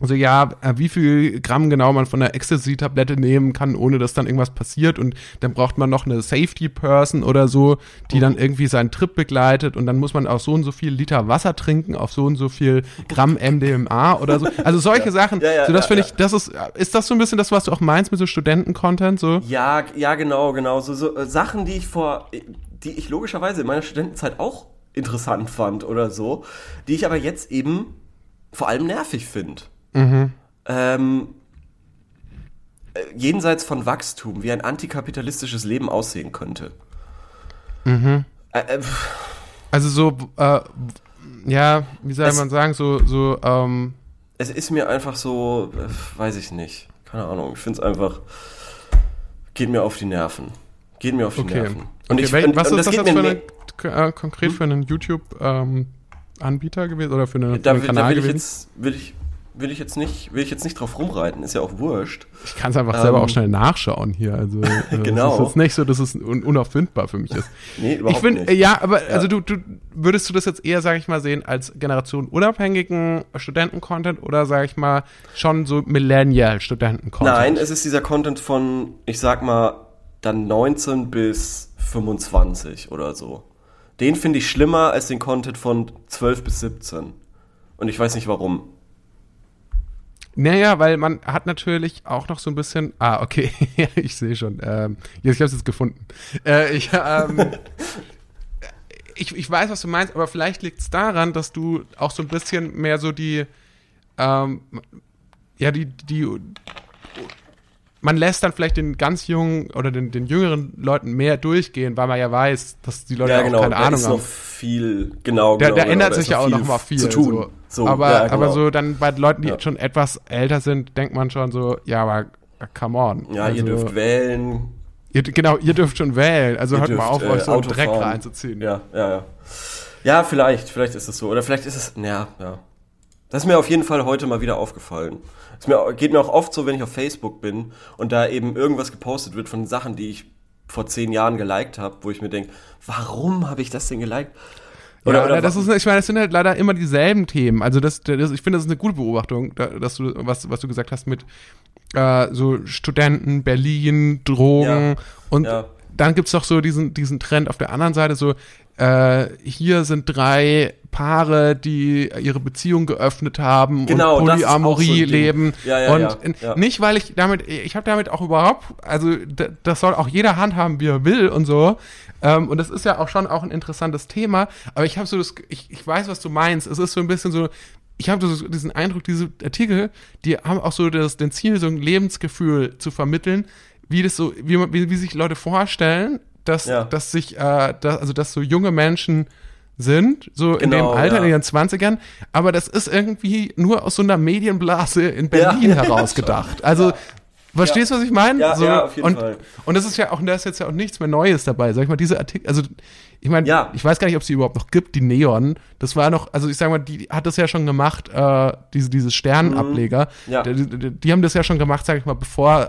also ja, äh, wie viel Gramm genau man von der Ecstasy-Tablette nehmen kann, ohne dass dann irgendwas passiert und dann braucht man noch eine Safety-Person oder so, die dann irgendwie seinen Trip begleitet und dann muss man auch so und so viel Liter Wasser trinken auf so und so viel Gramm MDMA oder so. Also solche Sachen, Ja, ja, so das ja, finde ja. ich, das ist, ist das so ein bisschen das, was du auch meinst mit so Studenten-Content, so? Ja, ja, genau, genau. So, so äh, Sachen, die ich vor, die ich logischerweise in meiner Studentenzeit auch interessant fand oder so, die ich aber jetzt eben vor allem nervig finde. Ähm, äh, jenseits von Wachstum, wie ein antikapitalistisches Leben aussehen könnte. Äh, äh, pff, Also so, äh, ja, wie soll Es- man sagen, so, so, ähm, es ist mir einfach so, äh, weiß ich nicht. Keine Ahnung. Ich finde es einfach, geht mir auf die Nerven. Geht mir auf die okay. Nerven. Und okay, ich und, was und ist das, geht jetzt für eine, äh, konkret für einen YouTube-Anbieter gewesen oder für, eine, für Da, einen will- da Kanal will ich gewesen? jetzt, will ich, will ich jetzt nicht, will ich jetzt nicht drauf rumreiten, ist ja auch wurscht. Ich kann es einfach selber Ähm, auch schnell nachschauen hier. Also äh, Genau. Es ist jetzt nicht so, dass es un unauffindbar für mich ist. Nee, überhaupt ich finde, nicht. ja, aber also du, du würdest du das jetzt eher, sage ich mal, sehen als generationenunabhängigen Studenten-Content oder sage ich mal schon so Millennial-Studenten-Content? Nein, es ist dieser Content von, ich sag mal, dann 19 bis 25 oder so. Den finde ich schlimmer als den Content von 12 bis 17. Und ich weiß nicht warum. Naja, weil man hat natürlich auch noch so ein bisschen. Ah, okay, ich sehe schon. Ähm, jetzt, ich habe es jetzt gefunden. Äh, ich, ähm, ich, ich weiß, was du meinst, aber vielleicht liegt es daran, dass du auch so ein bisschen mehr so die, ähm, ja, die, die, man lässt dann vielleicht den ganz jungen oder den, den jüngeren Leuten mehr durchgehen, weil man ja weiß, dass die Leute auch keine da Ahnung ist haben. noch viel, genau, Da, genau. da genau, ändert da sich ja auch noch mal viel. zu tun. So. So, aber, ja, genau. aber so dann bei Leuten, die Ja. schon etwas älter sind, denkt man schon so, ja, aber äh, come on. Ja, also, ihr dürft wählen. ihr, Genau, ihr dürft schon wählen. Also ihr hört mal auf, dürft, euch äh, so einen Auto Dreck reinzuziehen. Ja, ja, ja. Ja, vielleicht, vielleicht ist es so. Oder vielleicht ist es, ja, ja. Das ist mir auf jeden Fall heute mal wieder aufgefallen. Es mir, geht mir auch oft so, wenn ich auf Facebook bin und da eben irgendwas gepostet wird von Sachen, die ich vor zehn Jahren geliked habe, wo ich mir denke, warum habe ich das denn geliked? Ja, oder das ist, ich meine, das sind halt leider immer dieselben Themen. Also das, das ich finde, das ist eine gute Beobachtung, da- dass du, was, was du gesagt hast mit äh, so Studenten, Berlin, Drogen Ja, und ja. Dann gibt's doch so diesen, diesen Trend auf der anderen Seite, so äh, hier sind drei Paare, die ihre Beziehung geöffnet haben Genau, und so Polyamorie Ding. leben. Ja, ja, und ja, nicht, weil ich damit, ich habe damit auch überhaupt, also das soll auch jeder handhaben, wie er will und so. Ähm, und das ist ja auch schon auch ein interessantes Thema. Aber ich habe so das, ich, ich weiß, was du meinst. Es ist so ein bisschen so, ich habe so diesen Eindruck, diese Artikel, die haben auch so das, den Ziel, so ein Lebensgefühl zu vermitteln, wie das so, wie, man, wie, wie sich Leute vorstellen, dass, Ja. dass sich, äh, dass, also dass so junge Menschen sind, so in dem Genau, Alter, ja. in ihren Zwanzigern, aber das ist irgendwie nur aus so einer Medienblase in Berlin Ja, ja, herausgedacht. Also, verstehst du, was ich meine? Ja, so, ja, auf jeden und, Fall. Und das ist ja auch, da ist jetzt ja auch nichts mehr Neues dabei. Sag ich mal, diese Artikel, also ich meine, Ja. ich weiß gar nicht, ob es die überhaupt noch gibt, die Neon. Das war noch, also ich sag mal, die hat das ja schon gemacht, äh, diese, diese Sternenableger. Mhm. Ja. Die, die, die haben das ja schon gemacht, sag ich mal, bevor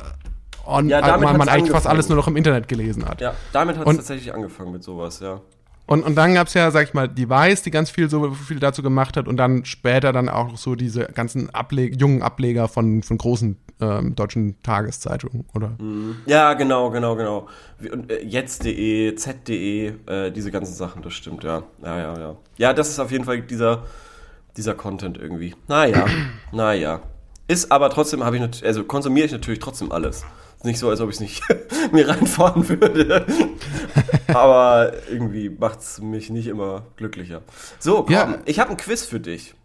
on, Ja, damit man, man eigentlich fast alles nur noch im Internet gelesen hat. Ja, damit hat es tatsächlich angefangen mit sowas, ja. Und, und dann gab's ja, sag ich mal, Weiß, die ganz viel so viel dazu gemacht hat und dann später dann auch so diese ganzen Ableg jungen Ableger von, von großen ähm, deutschen Tageszeitungen, oder? Ja, genau, genau, genau. Und äh, jetzt.de, z.de, äh, diese ganzen Sachen, das stimmt, ja. Ja, ja, ja. Ja, das ist auf jeden Fall dieser, dieser Content irgendwie. Naja, naja. Ist aber trotzdem, habe ich also konsumiere ich natürlich trotzdem alles. Ist nicht so, als ob ich es nicht mir reinfahren würde. Aber irgendwie macht es mich nicht immer glücklicher. So, komm, Ja. ich habe ein Quiz für dich.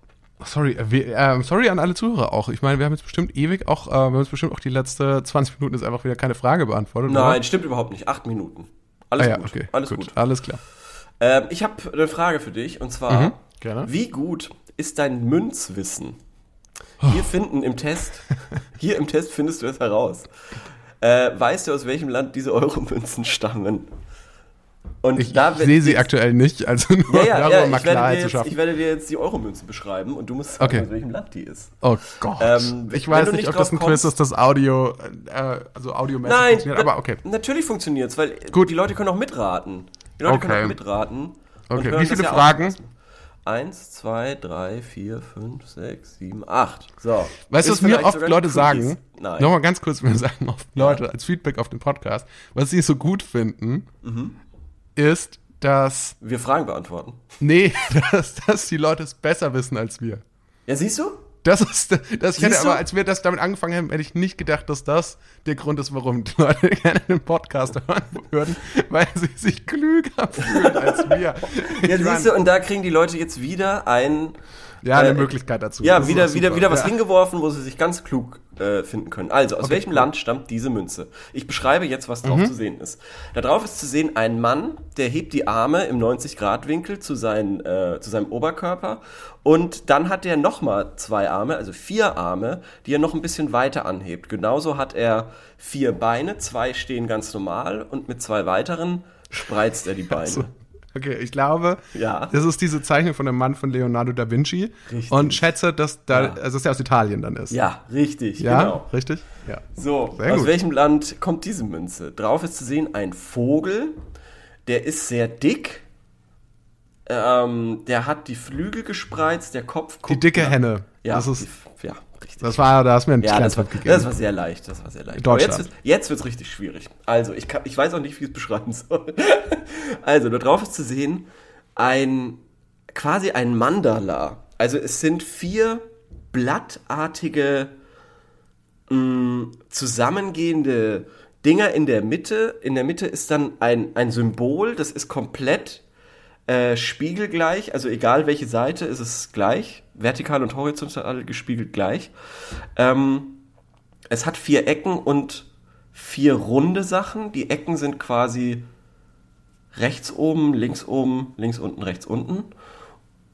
Sorry, äh, wir, äh, sorry an alle Zuhörer auch. Ich meine, wir haben jetzt bestimmt ewig auch, äh, wir haben jetzt bestimmt auch die letzte 20 Minuten jetzt einfach wieder keine Frage beantwortet. Nein, oder? stimmt überhaupt nicht. Acht Minuten. Alles ah, ja, gut. okay. Alles gut, gut. Alles klar. Ähm, ich habe eine Frage für dich und zwar: Mhm, gerne. Wie gut ist dein Münzwissen? Oh. Hier finden im Test, hier im Test findest du es heraus. Äh, weißt du, aus welchem Land diese Euromünzen stammen? Und Ich, ich sehe sie jetzt- aktuell nicht, also nur Ja, ja, darüber ja mal Klarheit dir zu jetzt, schaffen. ich werde dir jetzt die Euromünze beschreiben und du musst sagen, Okay. aus welchem Land die ist. Oh Gott. Ähm, ich weiß nicht, nicht ob das ein Quiz ist, das Audio, äh, also audiomäßig Nein, funktioniert, aber okay. Natürlich funktioniert's, weil Gut. die Leute können auch mitraten. Die Leute Okay. können auch mitraten. Okay, wie viele. Fragen? Eins, zwei, drei, vier, fünf, sechs, sieben, acht. So. Weißt du, was mir oft Leute Cookies. sagen? Nein. Nochmal ganz kurz, mir sagen oft Leute als Feedback auf den Podcast, was sie so gut finden, Mhm. ist, dass, Wir Fragen beantworten. nee, dass, dass die Leute es besser wissen als wir. Ja, siehst du? Das ist, das, ich hätte aber, als wir das damit angefangen haben, hätte ich nicht gedacht, dass das der Grund ist, warum die Leute gerne den Podcast hören würden, weil sie sich klüger fühlen als wir. Ja, siehst du, und da kriegen die Leute jetzt wieder ein. Ja, eine äh, Möglichkeit dazu. Ja, Das wieder, wieder, wieder was ja. hingeworfen, wo sie sich ganz klug äh, finden können. Also, aus welchem Land stammt diese Münze? Ich beschreibe jetzt, was Mhm. drauf zu sehen ist. Da drauf ist zu sehen ein Mann, der hebt die Arme im 90-Grad-Winkel zu, seinen, äh, zu seinem Oberkörper und dann hat er nochmal zwei Arme, also vier Arme, die er noch ein bisschen weiter anhebt. Genauso hat er vier Beine, zwei stehen ganz normal und mit zwei weiteren spreizt er die Beine. So. Okay, ich glaube, Ja. das ist diese Zeichnung von dem Mann von Leonardo da Vinci Richtig. und schätze, dass da, Ja. also dass der aus Italien dann ist. Ja, richtig, Ja, genau. richtig? Ja. So, Sehr aus gut. welchem Land kommt diese Münze? Drauf ist zu sehen ein Vogel, der ist sehr dick, ähm, der hat die Flügel gespreizt, der Kopf Die guckt dicke nach- Henne. Ja, das, ist, die, ja, richtig. das war, da hast du mir einen ja, das war, Kleintipp das war sehr leicht, das war sehr leicht. Aber Deutschland. jetzt, wird's- jetzt wird's richtig schwierig. Also, ich, kann, ich weiß auch nicht, wie ich es beschreiben soll. Also, da drauf ist zu sehen ein, quasi ein Mandala. Also, es sind vier blattartige, mh, zusammengehende Dinger in der Mitte. In der Mitte ist dann ein, ein Symbol, das ist komplett äh, spiegelgleich, also egal welche Seite, ist es gleich. Vertikal und horizontal gespiegelt gleich. Ähm, es hat vier Ecken und vier runde Sachen. Die Ecken sind quasi rechts oben, links oben, links unten, rechts unten.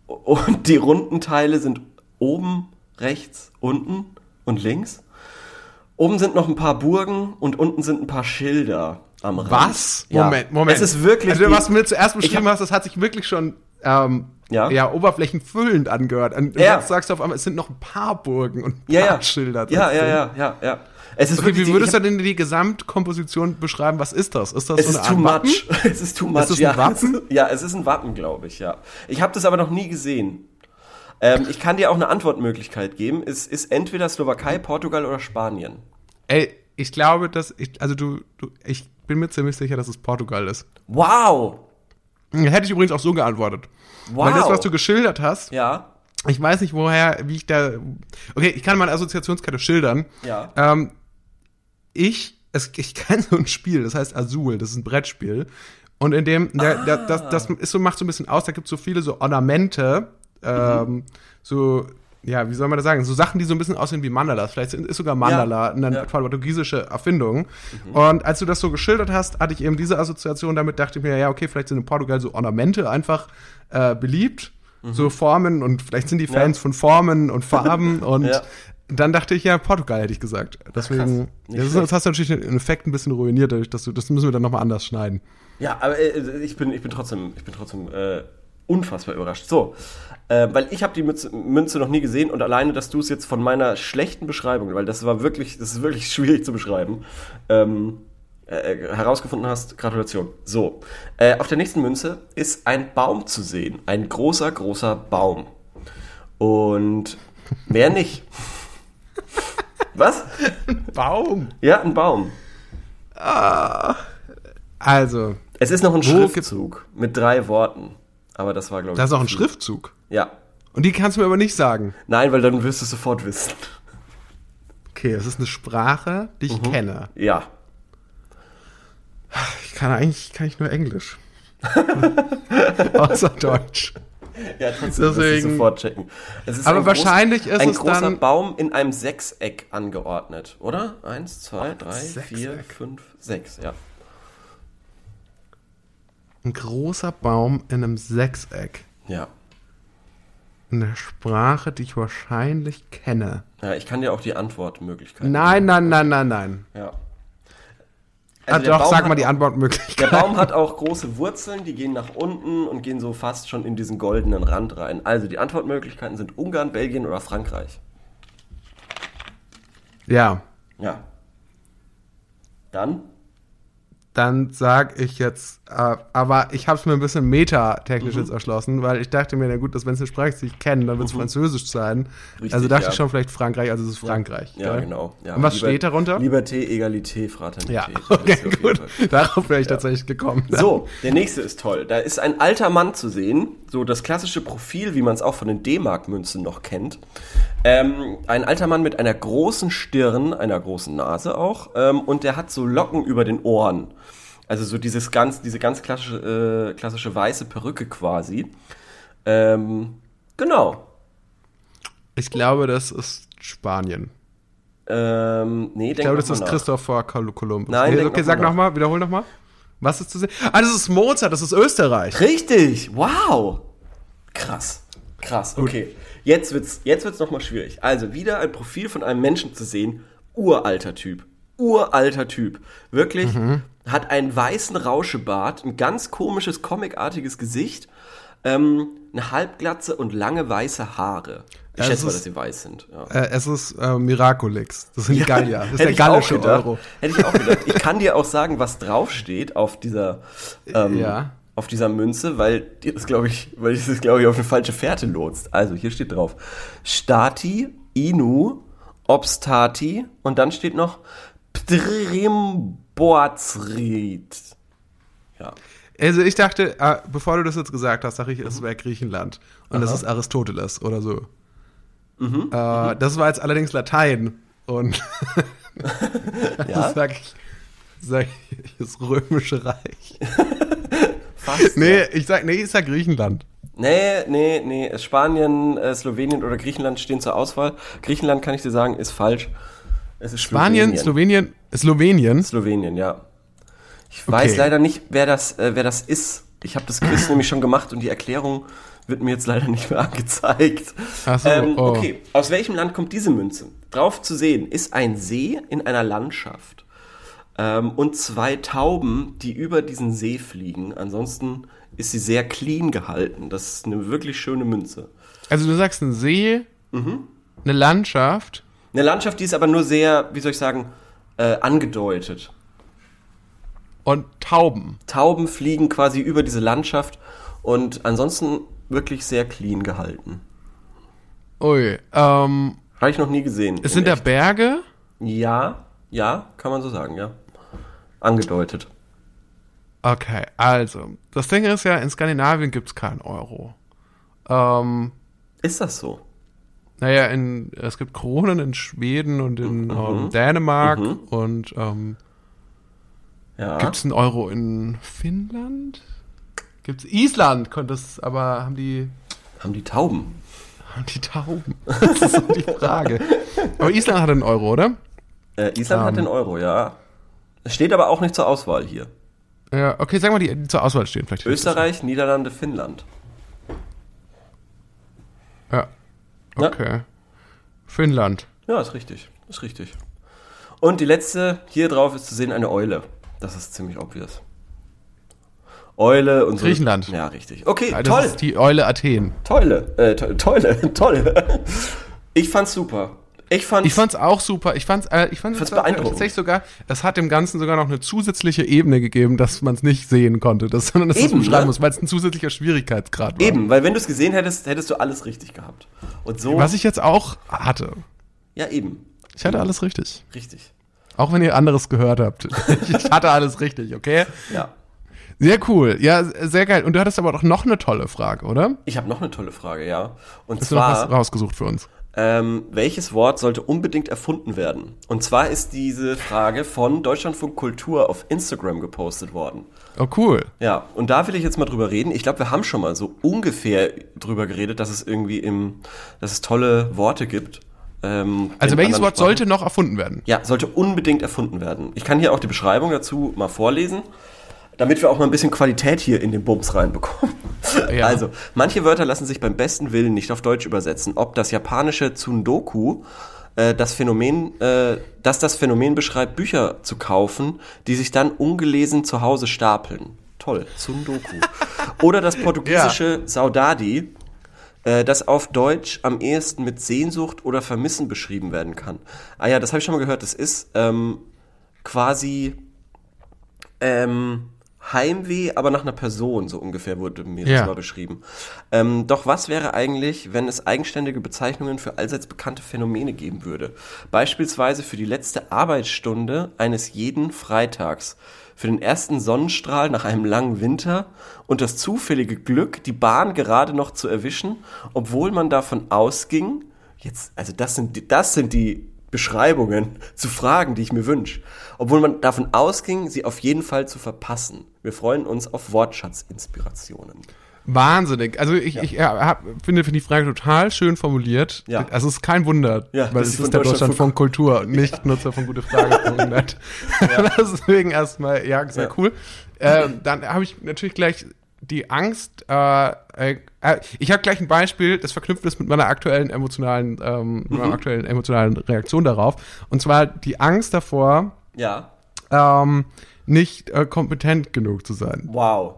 Und die runden Teile sind oben, rechts, unten und links. Oben sind noch ein paar Burgen und unten sind ein paar Schilder am Rand. Was? Ja. Moment, Moment. Es ist wirklich. Also, was du mir zuerst beschrieben hab- hast, das hat sich wirklich schon ähm, Ja. ja. oberflächenfüllend angehört. Und Ja. jetzt sagst du auf einmal, es sind noch ein paar Burgen und ein ja, paar ja. Schilder. Ja, ja, trotzdem. ja, ja, ja. Es ist Okay, wirklich, wie würdest du denn die Gesamtkomposition beschreiben? Was ist das? Ist das Es so ist too Wappen? much. Es ist too much. das ein ja. Wappen? Ja, es ist ein Wappen, glaube ich, ja. Ich habe das aber noch nie gesehen. Ähm, ich kann dir auch eine Antwortmöglichkeit geben. Es ist entweder Slowakei, Portugal oder Spanien. Ey, ich glaube, dass ich, also du, du, ich bin mir ziemlich sicher, dass es Portugal ist. Wow! Hätte ich übrigens auch so geantwortet. Wow! Weil das, was du geschildert hast, Ja, ich weiß nicht woher, wie ich da. Okay, ich kann meine Assoziationskette schildern. ja. Ähm, ich, es, ich kenne so ein Spiel, das heißt Azul, das ist ein Brettspiel. Und in dem, der, der, das, das ist so, macht so ein bisschen aus, da gibt es so viele so Ornamente, ähm, so, ja, wie soll man das sagen, so Sachen, die so ein bisschen aussehen wie Mandalas. Vielleicht ist sogar Mandala Ja, eine ja. portugiesische Erfindung. Und als du das so geschildert hast, hatte ich eben diese Assoziation damit, dachte ich mir, ja, okay, vielleicht sind in Portugal so Ornamente einfach äh, beliebt, so Formen und vielleicht sind die Fans von Formen und Farben und Ja. dann dachte ich, ja, Portugal hätte ich gesagt. Deswegen, Nicht das, ist, das hast du natürlich den Effekt ein bisschen ruiniert, dadurch, dass du, das müssen wir dann nochmal anders schneiden. Ja, aber äh, ich bin, ich bin trotzdem, ich bin trotzdem äh, unfassbar überrascht. So, äh, weil ich habe die Münze, Münze noch nie gesehen und alleine, dass du es jetzt von meiner schlechten Beschreibung, weil das war wirklich, das ist wirklich schwierig zu beschreiben, ähm, äh, herausgefunden hast, Gratulation. So, äh, auf der nächsten Münze ist ein Baum zu sehen, ein großer, großer Baum. Und mehr nicht. Was? Baum! Ja, ein Baum. Also, Es ist noch ein Schriftzug mit drei Worten. Aber das war, glaube ich. da ist auch ein. Schriftzug. Ja. Und die kannst du mir aber nicht sagen. Nein, weil dann wirst du es sofort wissen. Okay, es ist eine Sprache, die ich kenne. Ja. Ich kann eigentlich kann ich nur Englisch. Außer Deutsch. Ja, trotzdem wirst du Deswegen- sofort checken. Es ist Aber ein wahrscheinlich ist ein es großer dann- Baum in einem Sechseck angeordnet, oder? Eins, zwei, drei, vier, Sechseck. fünf, sechs, ja. Ein großer Baum in einem Sechseck. Ja. Eine Sprache, die ich wahrscheinlich kenne. Ja, ich kann dir auch die Antwortmöglichkeiten. Nein, nein, nein, nein, nein. Ja. ah, der doch, Baum sag mal die Antwortmöglichkeit. Der Baum hat auch große Wurzeln, die gehen nach unten und gehen so fast schon in diesen goldenen Rand rein. Also die Antwortmöglichkeiten sind Ungarn, Belgien oder Frankreich. Ja, Ja. Dann? Dann sag ich jetzt, äh, aber ich habe es mir ein bisschen metatechnisch Mhm. jetzt erschlossen, weil ich dachte mir, na gut, dass wenn es eine Sprache ist, die ich kenne, dann wird es Französisch sein. Mhm. Richtig, also dachte ja. ich schon vielleicht Frankreich, also es ist Frankreich. Ja, gell? genau. Ja, Und was Liber- steht darunter? Liberté, Egalité, Fraternité. Ja, okay, gut. Darauf wäre ich tatsächlich gekommen. So, der nächste ist toll. Da ist ein alter Mann zu sehen, so das klassische Profil, wie man es auch von den D-Mark-Münzen noch kennt. Ähm, ein alter Mann mit einer großen Stirn, einer großen Nase auch, ähm, und der hat so Locken über den Ohren. Also so dieses ganz, diese ganz klassische, äh, klassische weiße Perücke quasi. Ähm, genau. Ich glaube, das ist Spanien. Ähm, nee, Ich glaube, das ist nach. Christopher Col- Columbus. Nein, nee, okay, noch sag nochmal, wiederhol nochmal. Was ist zu sehen? Ah, das ist Mozart, das ist Österreich. Richtig, wow. Krass, krass. Okay, jetzt wird's, jetzt wird's noch mal schwierig. Also wieder ein Profil von einem Menschen zu sehen, uralter Typ, uralter Typ, wirklich hat einen weißen Rauschebart, ein ganz komisches comicartiges Gesicht, ähm, eine Halbglatze und lange weiße Haare. Ich Ja, schätze mal, dass sie weiß sind. Ja. Äh, es ist äh, Miraculix. Das sind die Gallier. Das ist der ich gallische gedacht. Euro. Hätte ich auch gedacht. Ich kann dir auch sagen, was draufsteht auf dieser, ähm, Ja. auf dieser Münze, weil das glaube ich, weil dich das glaube ich auf eine falsche Fährte lotst. Also hier steht drauf: Stati, Inu, Obstati und dann steht noch Ptrimboazrit. Ja. Also ich dachte, äh, bevor du das jetzt gesagt hast, dachte ich, es wäre Griechenland. Und das ist Aristoteles oder so. Mhm. Äh, das war jetzt allerdings Latein. Und Ja? das sag ich, sag ich, das Römische Reich. Fast. Nee, Ja. ich sag, nee, ich sag Griechenland. Nee, nee, nee. Spanien, äh, Slowenien oder Griechenland stehen zur Auswahl. Griechenland kann ich dir sagen, ist falsch. Es ist Spanien, Slowenien, Slowenien. Slowenien, ja. Ich weiß leider nicht, wer das, äh, wer das ist. Ich habe das Quiz nämlich schon gemacht und die Erklärung wird mir jetzt leider nicht mehr angezeigt. Ach so, ähm, oh. Okay, aus welchem Land kommt diese Münze? Drauf zu sehen ist ein See in einer Landschaft ähm, und zwei Tauben, die über diesen See fliegen. Ansonsten ist sie sehr clean gehalten. Das ist eine wirklich schöne Münze. Also du sagst ein See, Mhm. eine Landschaft. Eine Landschaft, die ist aber nur sehr, wie soll ich sagen, äh, angedeutet. und Tauben. Tauben fliegen quasi über diese Landschaft und ansonsten wirklich sehr clean gehalten. Ui, ähm, Habe ich noch nie gesehen. es sind da Berge. Ja, ja, kann man so sagen, ja. Angedeutet. Okay, also, das Ding ist ja, in Skandinavien gibt's keinen Euro. Ähm, Ist das so? naja, in, es gibt Kronen in Schweden und in Mhm. ähm, Dänemark und ähm, Ja. gibt's einen Euro in Finnland? Gibt's Island, könnte es, aber haben die, Haben die Tauben? haben die Tauben? Das ist so die Frage. Aber Island hat einen Euro, oder? Äh, Island hat Ähm. den Euro, ja. Es steht aber auch nicht zur Auswahl hier. Ja, okay, sag mal, die, die zur Auswahl stehen vielleicht. Österreich, Niederlande, Finnland. Ja. Ja. Okay. Finnland. Ja, ist richtig. Ist richtig. Und die letzte, hier drauf ist zu sehen eine Eule. Das ist ziemlich obvious. Eule und so. Griechenland. Ja, richtig. Okay, Ja, toll. die Eule Athen. Tolle, äh, to tolle, tolle. Ich fand's super. Ich fand's, Ich fand's auch super. Ich fand's, äh, ich fand's, Fand's beeindruckend. tatsächlich sogar, es hat dem Ganzen sogar noch eine zusätzliche Ebene gegeben, dass man es nicht sehen konnte, dass, sondern dass Eben, es beschreiben ne? muss, weil es ein zusätzlicher Schwierigkeitsgrad war. eben, weil wenn du es gesehen hättest, hättest du alles richtig gehabt. Und so, Was ich jetzt auch hatte. ja eben, Ich hatte alles richtig. richtig. Auch wenn ihr anderes gehört habt. ich hatte alles richtig, okay? Ja. Sehr cool. Ja, sehr geil. Und du hattest aber doch noch eine tolle Frage, oder? Ich habe noch eine tolle Frage, ja. Und Hast du noch was zwar, rausgesucht für uns? Ähm, welches Wort sollte unbedingt erfunden werden? Und zwar ist diese Frage von Deutschlandfunk Kultur auf Instagram gepostet worden. Oh, cool. Ja, und da will ich jetzt mal drüber reden. Ich glaube, wir haben schon mal so ungefähr drüber geredet, dass es irgendwie im, dass es tolle Worte gibt. Ähm, Also welches Wort sollte noch erfunden werden? Ja, sollte unbedingt erfunden werden. Ich kann hier auch die Beschreibung dazu mal vorlesen, damit wir auch mal ein bisschen Qualität hier in den Bums reinbekommen. Ja. Also, manche Wörter lassen sich beim besten Willen nicht auf Deutsch übersetzen. Ob das japanische Tsundoku äh, das Phänomen, äh, dass das Phänomen beschreibt, Bücher zu kaufen, die sich dann ungelesen zu Hause stapeln. Toll, Tsundoku. Oder das portugiesische Saudade, äh, das auf Deutsch am ehesten mit Sehnsucht oder Vermissen beschrieben werden kann. Ah ja, das habe ich schon mal gehört. Das ist ähm, quasi ähm, Heimweh, aber nach einer Person, so ungefähr wurde mir Ja. das mal beschrieben. Ähm, doch was wäre eigentlich, wenn es eigenständige Bezeichnungen für allseits bekannte Phänomene geben würde? Beispielsweise für die letzte Arbeitsstunde eines jeden Freitags, für den ersten Sonnenstrahl nach einem langen Winter und das zufällige Glück, die Bahn gerade noch zu erwischen, obwohl man davon ausging, jetzt, also das sind die, das sind die Beschreibungen zu Fragen, die ich mir wünsche. Obwohl man davon ausging, sie auf jeden Fall zu verpassen. Wir freuen uns auf Wortschatzinspirationen. Wahnsinnig. Also ich, ich äh, hab, finde, finde die Frage total schön formuliert. Ja. Also es ist kein Wunder, Ja, weil es ist der Deutschland von Kultur und nicht Nutzer von gute Frage. Deswegen erstmal, ja, sehr Ja. cool. Ähm, dann habe ich natürlich gleich die Angst, äh, äh, äh, ich habe gleich ein Beispiel, das verknüpft ist mit meiner aktuellen emotionalen, ähm, Mhm. meiner aktuellen emotionalen Reaktion darauf. Und zwar die Angst davor, Ja. ähm, nicht äh, kompetent genug zu sein. Wow.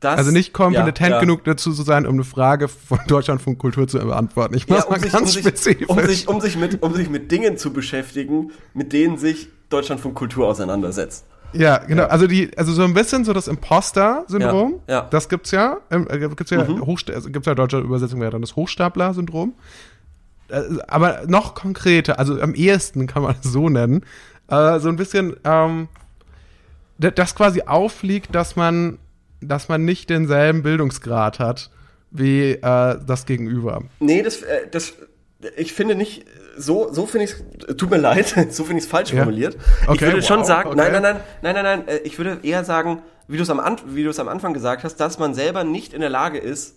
Das, Also nicht kompetent ja, ja. genug dazu zu sein, um eine Frage von Deutschlandfunk Kultur zu beantworten. Ich Ja, mach's um, mal sich, ganz um, sich, spezifisch. um, sich, um, sich mit, um sich mit Dingen zu beschäftigen, mit denen sich Deutschland von Kultur auseinandersetzt. Ja, genau. Also die, also so ein bisschen so das Imposter-Syndrom. Ja, ja. Das gibt's ja. Ähm, äh, gibt's ja Hochsta also gibt's ja deutsche Übersetzung wäre dann das Hochstapler-Syndrom. Äh, Aber noch konkreter, also am ehesten kann man es so nennen. Äh, so ein bisschen, ähm, das quasi aufliegt, dass man, dass man nicht denselben Bildungsgrad hat wie äh, das Gegenüber. Nee, das, äh, das, ich finde nicht, so, so finde ich es, tut mir leid, so finde ich es falsch Ja. formuliert. Okay, ich würde schon wow, sagen, okay. nein, nein, nein, nein, nein, nein, äh, ich würde eher sagen, wie du es am, An- wie du es am Anfang gesagt hast, dass man selber nicht in der Lage ist,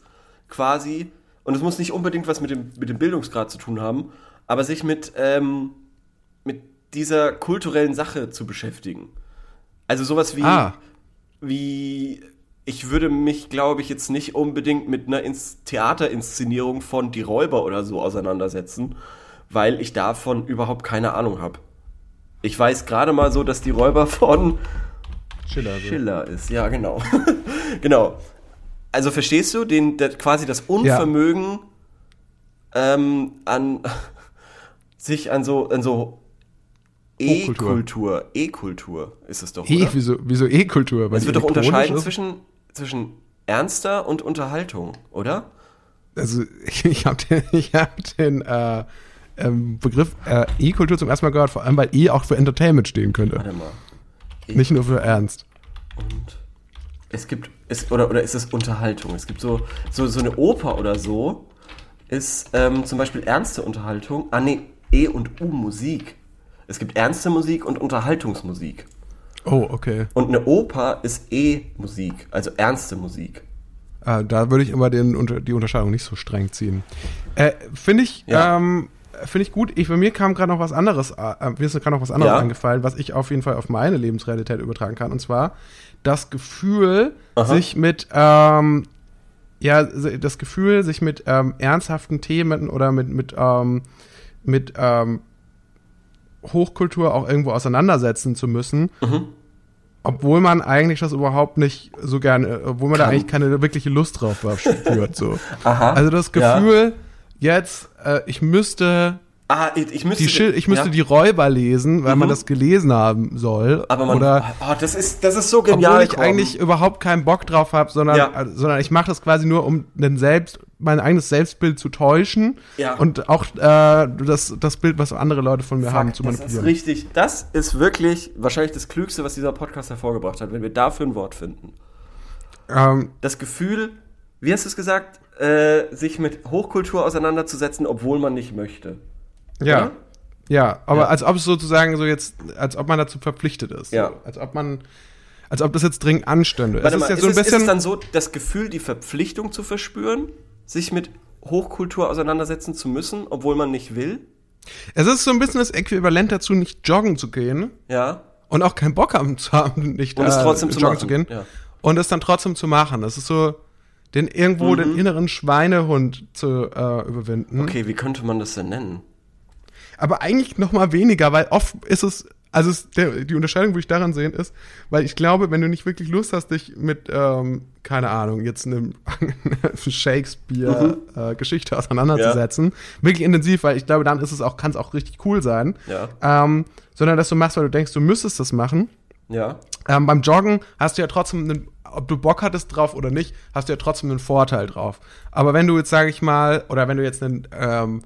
quasi, und es muss nicht unbedingt was mit dem, mit dem Bildungsgrad zu tun haben, aber sich mit, ähm, mit dieser kulturellen Sache zu beschäftigen. Also sowas wie, Ah. wie ich würde mich, glaube ich, jetzt nicht unbedingt mit einer Ins Theaterinszenierung von Die Räuber oder so auseinandersetzen, weil ich davon überhaupt keine Ahnung habe. Ich weiß gerade mal so, dass Die Räuber von Schiller. Schiller ist. Ja, genau. genau. Also verstehst du, den, der, quasi das Unvermögen ähm, an sich an so, an so. E-Kultur, E-Kultur ist es doch, E, oder? wieso, wieso E-Kultur? Es wird doch unterscheiden ist? zwischen, zwischen ernster und Unterhaltung, oder? Also ich, ich habe den, ich hab den äh, ähm, Begriff äh, E-Kultur zum ersten Mal gehört, vor allem weil E auch für Entertainment stehen könnte. Warte mal. Nicht nur für Ernst. Und es gibt, es, oder, oder ist es Unterhaltung? Es gibt so, so, so eine Oper oder so, ist ähm, zum Beispiel ernste Unterhaltung. Ah, nee, E und U Musik. Es gibt ernste Musik und Unterhaltungsmusik. Oh, okay. Und eine Oper ist E-Musik, also ernste Musik. Äh, da würde ich immer den, die Unterscheidung nicht so streng ziehen. Äh, Finde ich, Ja. ähm, finde ich gut. Ich, bei mir kam gerade noch was anderes, äh, mir ist gerade noch was anderes Ja. eingefallen, was ich auf jeden Fall auf meine Lebensrealität übertragen kann. Und zwar das Gefühl, Aha. sich mit, ähm, ja, das Gefühl, sich mit ähm, ernsthaften Themen oder mit, mit, ähm, mit ähm, Hochkultur auch irgendwo auseinandersetzen zu müssen. Mhm. Obwohl man eigentlich das überhaupt nicht so gerne, obwohl man da Kann. eigentlich keine wirkliche Lust drauf spürt. So. Aha. Also das Ja. Jetzt, äh, ich müsste, Ah, ich, müsste. die ich müsste ja. die Räuber lesen, weil man Mhm. das gelesen haben soll. Aber man. oder oh, das ist, das ist so genial. obwohl ich Torben. eigentlich überhaupt keinen Bock drauf habe, sondern, Ja. äh, sondern ich mache das quasi nur, um den selbst, mein eigenes Selbstbild zu täuschen Ja. und auch äh, das, das Bild, was andere Leute von mir haben, Fuck, zu das ist manipulieren. richtig. Das ist wirklich wahrscheinlich das Klügste, was dieser Podcast hervorgebracht hat, wenn wir dafür ein Wort finden. Ähm, Das Gefühl, wie hast du es gesagt? Äh, sich mit Hochkultur auseinanderzusetzen, obwohl man nicht möchte. Ja. Oder? Ja, aber Ja. als ob es sozusagen so jetzt, als ob man dazu verpflichtet ist. Ja. So, als ob man, als ob das jetzt dringend anstünde. Warte es mal, ist ja ist, so ein es, ist bisschen. es dann so das Gefühl, die Verpflichtung zu verspüren, sich mit Hochkultur auseinandersetzen zu müssen, obwohl man nicht will? es ist so ein bisschen das Äquivalent dazu, nicht joggen zu gehen Ja. und auch keinen Bock haben zu haben, nicht Und es äh, trotzdem zu joggen machen, zu gehen. ja. Und es dann trotzdem zu machen. Das ist so, den irgendwo Mhm. den inneren Schweinehund zu äh, überwinden. Okay, wie könnte man das denn nennen? Aber eigentlich noch mal weniger, weil oft ist es, also es, der, die Unterscheidung, wo ich daran sehen, ist, weil ich glaube, wenn du nicht wirklich Lust hast, dich mit, ähm, keine Ahnung, jetzt einem Shakespeare-Geschichte auseinanderzusetzen, wirklich intensiv, weil ich glaube, dann ist es auch, kann es auch richtig cool sein, Ja. ähm, sondern dass du machst, weil du denkst, du müsstest das machen. Ja. Ähm, beim Joggen hast du ja trotzdem, einen, ob du Bock hattest drauf oder nicht, hast du ja trotzdem einen Vorteil drauf. Aber wenn du jetzt, sage ich mal, oder wenn du jetzt einen, ähm,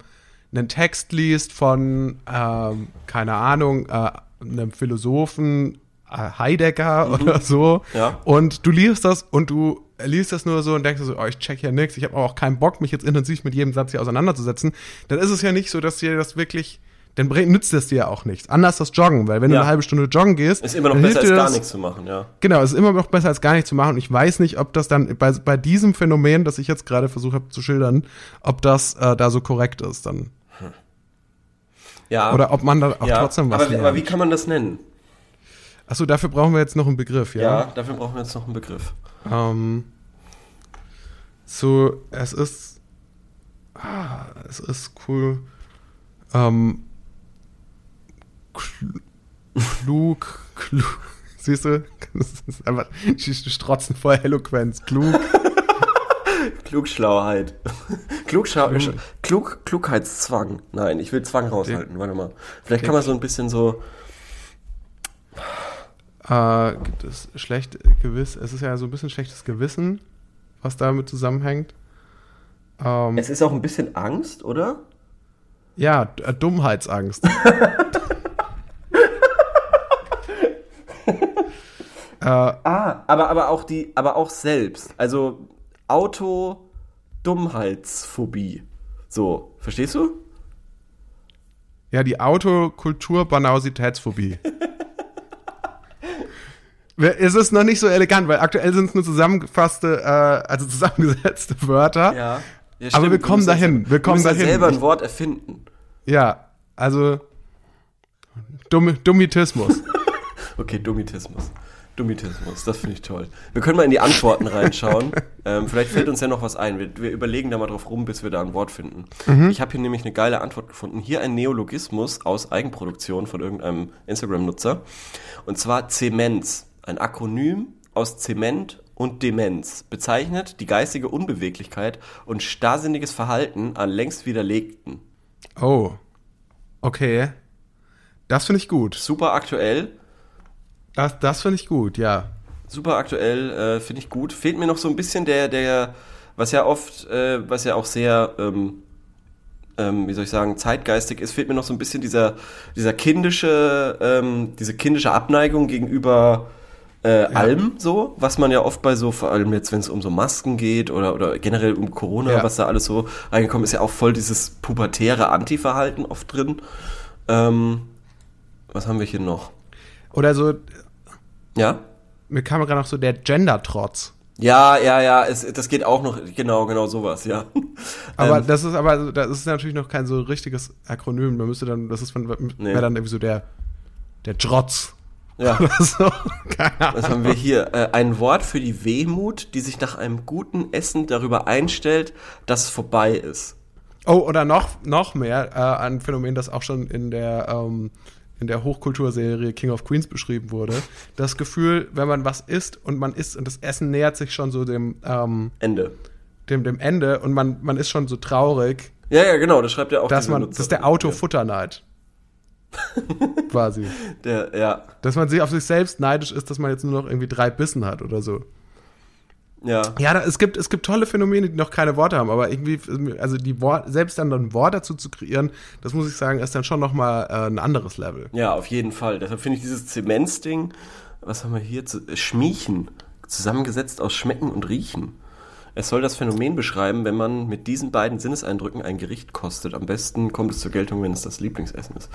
einen Text liest von, ähm, keine Ahnung, äh, einem Philosophen, äh, Heidegger oder so, Ja. und du liest das und du liest das nur so und denkst so, oh, ich check ja nix, ich habe auch keinen Bock, mich jetzt intensiv mit jedem Satz hier auseinanderzusetzen, dann ist es ja nicht so, dass dir das wirklich, dann nützt es dir ja auch nichts. Anders das Joggen, weil wenn Ja. du eine halbe Stunde joggen gehst, Ist immer noch besser als gar das- nichts zu machen, ja. Genau, es ist immer noch besser als gar nichts zu machen. Und ich weiß nicht, ob das dann bei, bei diesem Phänomen, das ich jetzt gerade versucht habe zu schildern, ob das äh, da so korrekt ist dann. Ja. Oder ob man da auch ja. trotzdem was aber, aber wie kann man das nennen? Achso, dafür brauchen wir jetzt noch einen Begriff, Ja, ja? dafür brauchen wir jetzt noch einen Begriff. Ähm, so, es ist. Ah, es ist cool. Ähm, klug, klug. Siehst du? Das ist einfach, die strotzen vor Eloquenz. Klug. Klugschlauheit. Klugschau Klug Klugheitszwang. Nein, ich will Zwang raushalten. Warte mal. Vielleicht kann man so ein bisschen so. Äh, gibt es schlecht gewiss, es ist ja so ein bisschen schlechtes Gewissen, was damit zusammenhängt. Ähm, Es ist auch ein bisschen Angst, oder? ja, äh, Dummheitsangst. Ah, aber, aber auch die, aber auch selbst. Also Auto-Dummheitsphobie. So, verstehst du? ja, die Autokultur-Banausitätsphobie. es ist noch nicht so elegant, weil aktuell sind es nur zusammengefasste, äh, also zusammengesetzte Wörter. Ja. ja Aber wir kommen dahin, wir kommen dahin. selber ein Wort erfinden. Ja, also Dumm, Dummitismus. Okay, Dummitismus. Dummitismus, das finde ich toll. Wir können mal in die Antworten reinschauen. ähm, vielleicht fällt uns ja noch was ein. Wir, wir überlegen da mal drauf rum, bis wir da ein Wort finden. Ich habe hier nämlich eine geile Antwort gefunden. Hier ein Neologismus aus Eigenproduktion von irgendeinem Instagram-Nutzer. Und zwar Zemens, ein Akronym aus Zement und Demenz, bezeichnet die geistige Unbeweglichkeit und starrsinniges Verhalten an längst Widerlegten. Oh. Okay. Das finde ich gut. Super aktuell, Das, das finde ich gut, ja. super aktuell, äh, finde ich gut. Fehlt mir noch so ein bisschen der, der, was ja oft, äh, was ja auch sehr, ähm, ähm, wie soll ich sagen, zeitgeistig ist, fehlt mir noch so ein bisschen dieser, dieser kindische, ähm, diese kindische Abneigung gegenüber äh, allem so, was man ja oft bei so, vor allem jetzt, wenn es um so Masken geht oder, oder generell um Corona, Ja. was da alles so reingekommen ist, ja auch voll dieses pubertäre Anti-Verhalten oft drin. Ähm, was haben wir hier noch? Oder so, Ja? mir kam gerade noch so der Gender-Trotz. Ja, ja, ja, es, das geht auch noch, genau, genau sowas, ja. Aber Ähm, das ist aber, das ist natürlich noch kein so richtiges Akronym. Man müsste dann, das ist von, Nee. wäre dann irgendwie so der, der Trotz. ja, so. Was haben wir hier? Äh, ein Wort für die Wehmut, die sich nach einem guten Essen darüber einstellt, dass es vorbei ist. Oh, oder noch, noch mehr, äh, ein Phänomen, das auch schon in der, ähm, in der Hochkulturserie King of Queens beschrieben wurde. Das Gefühl, wenn man was isst und man isst und das Essen nähert sich schon so dem, ähm, Ende. dem, dem Ende und man, man ist schon so traurig, Ja, ja, genau, das schreibt ja auch dass man, das ist der Autofutterneid. Quasi. Der, ja, Dass man sich auf sich selbst neidisch ist, dass man jetzt nur noch irgendwie drei Bissen hat oder so. Ja. Ja, da, es gibt, es gibt tolle Phänomene, die noch keine Worte haben, aber irgendwie, also die Wort, selbst dann ein Wort dazu zu kreieren, das muss ich sagen, ist dann schon nochmal äh, ein anderes Level. Ja, auf jeden Fall. Deshalb finde ich dieses Zementsding, was haben wir hier? Zu, äh, Schmiechen. Zusammengesetzt aus Schmecken und Riechen. Es soll das Phänomen beschreiben, wenn man mit diesen beiden Sinneseindrücken ein Gericht kostet. Am besten kommt es zur Geltung, wenn es das Lieblingsessen ist.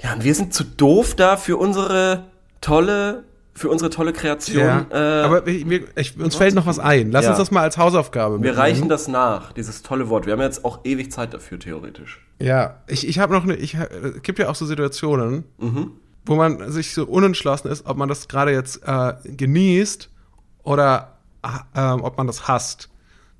Ja, und wir sind zu doof da für unsere tolle, für unsere tolle Kreation. Ja, äh, aber wir, wir- ich, uns fällt noch was ein. Lass Ja. uns das mal als Hausaufgabe wir mitnehmen. reichen das nach, dieses tolle Wort. Wir haben jetzt auch ewig Zeit dafür, theoretisch. Ja, ich, ich habe noch eine, ich, es gibt ja auch so Situationen, Mhm. wo man sich so unentschlossen ist, ob man das gerade jetzt äh, genießt oder äh, ob man das hasst.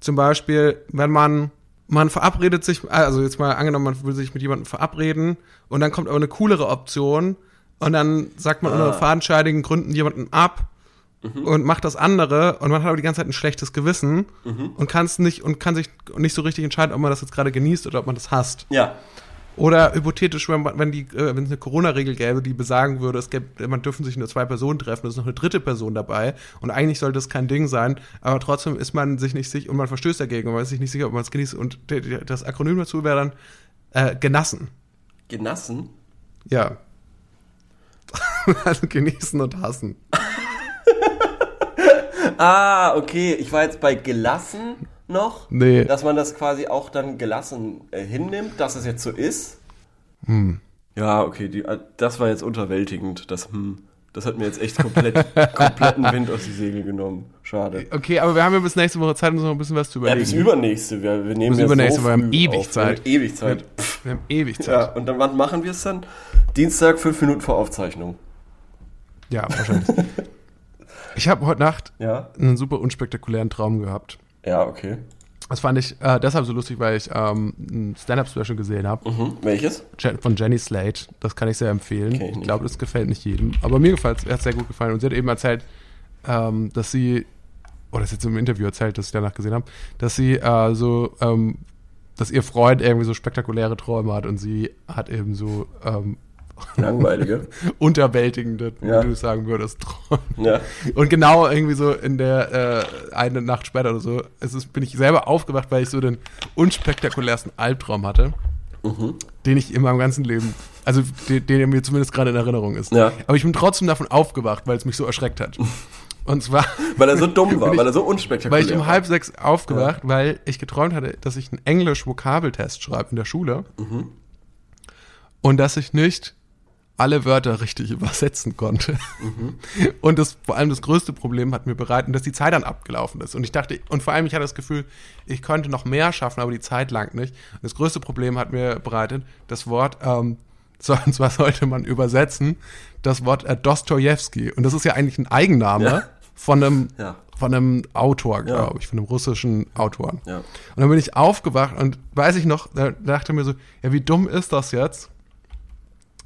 Zum Beispiel, wenn man, man verabredet sich, also jetzt mal angenommen, man will sich mit jemandem verabreden und dann kommt aber eine coolere Option und dann sagt man Ah. unter fadenscheidigen Gründen jemanden ab Mhm. und macht das andere und man hat aber die ganze Zeit ein schlechtes Gewissen Mhm. und kann es nicht und kann sich nicht so richtig entscheiden, ob man das jetzt gerade genießt oder ob man das hasst. Ja. Oder hypothetisch, wenn, man- wenn, die, äh, wenn es eine Corona-Regel gäbe, die besagen würde, es gäbe, man dürfen sich nur zwei Personen treffen, es ist noch eine dritte Person dabei und eigentlich sollte das kein Ding sein, aber trotzdem ist man sich nicht sicher und man verstößt dagegen und man ist sich nicht sicher, ob man es genießt und das Akronym dazu wäre dann äh, genassen. Genassen? Ja. also genießen und hassen. Ah, okay. Ich war jetzt bei gelassen noch. Nee. Dass man das quasi auch dann gelassen äh, hinnimmt, dass es jetzt so ist. Hm. Ja, okay. Die, äh, das war jetzt unterwältigend. Das, hm, das hat mir jetzt echt komplett, kompletten Wind aus die Segel genommen. Schade. Okay, aber wir haben ja bis nächste Woche Zeit, uns noch ein bisschen was zu Ja, überlegen. bis übernächste. Wir, wir nehmen Bis ja übernächste, so wir haben ewig auf. Zeit. Wir haben ewig Zeit. wir haben ewig Ja, Zeit. und dann wann machen wir es dann? Dienstag, fünf Minuten vor Aufzeichnung. Ja, wahrscheinlich. ich habe heute Nacht Ja? einen super unspektakulären Traum gehabt. Ja, okay. Das fand ich äh, deshalb so lustig, weil ich ähm, ein Stand-Up-Special gesehen habe Mhm. Welches? von Jenny Slate. Das kann ich sehr empfehlen. Kenn ich glaube, das gefällt nicht jedem. Aber mir gefällt es, hat sehr gut gefallen. Und sie hat eben erzählt, ähm, dass sie, oder das hat sie im Interview erzählt, das ich danach gesehen habe, dass sie äh, so, ähm, dass ihr Freund irgendwie so spektakuläre Träume hat und sie hat eben so ähm, Langweilige. unterwältigende, Ja. wie du sagen würdest, ja. Und genau irgendwie so in der äh, eine Nacht später oder so, es ist, bin ich selber aufgewacht, weil ich so den unspektakulärsten Albtraum hatte, Mhm. den ich in meinem ganzen Leben, also den, den mir zumindest gerade in Erinnerung ist. Ja. Aber ich bin trotzdem davon aufgewacht, weil es mich so erschreckt hat. Und zwar, Weil er so dumm war, ich- weil er so unspektakulär weil ich um war. halb sechs aufgewacht, weil ich geträumt hatte, dass ich einen Englisch-Vokabeltest schreibe in der Schule Mhm. und dass ich nicht alle Wörter richtig übersetzen konnte. Mhm. Und das vor allem das größte Problem hat mir bereitet, dass die Zeit dann abgelaufen ist. Und ich dachte, und vor allem ich hatte das Gefühl, ich könnte noch mehr schaffen, aber die Zeit langt nicht. Und das größte Problem hat mir bereitet, das Wort, ähm, so, und zwar sollte man übersetzen, das Wort äh, Dostojewski. Und das ist ja eigentlich ein Eigenname Ja. von einem Ja. von einem Autor, Ja. glaube ich, von einem russischen Autor. Ja. Und dann bin ich aufgewacht und weiß ich noch, da dachte mir so, ja, wie dumm ist das jetzt?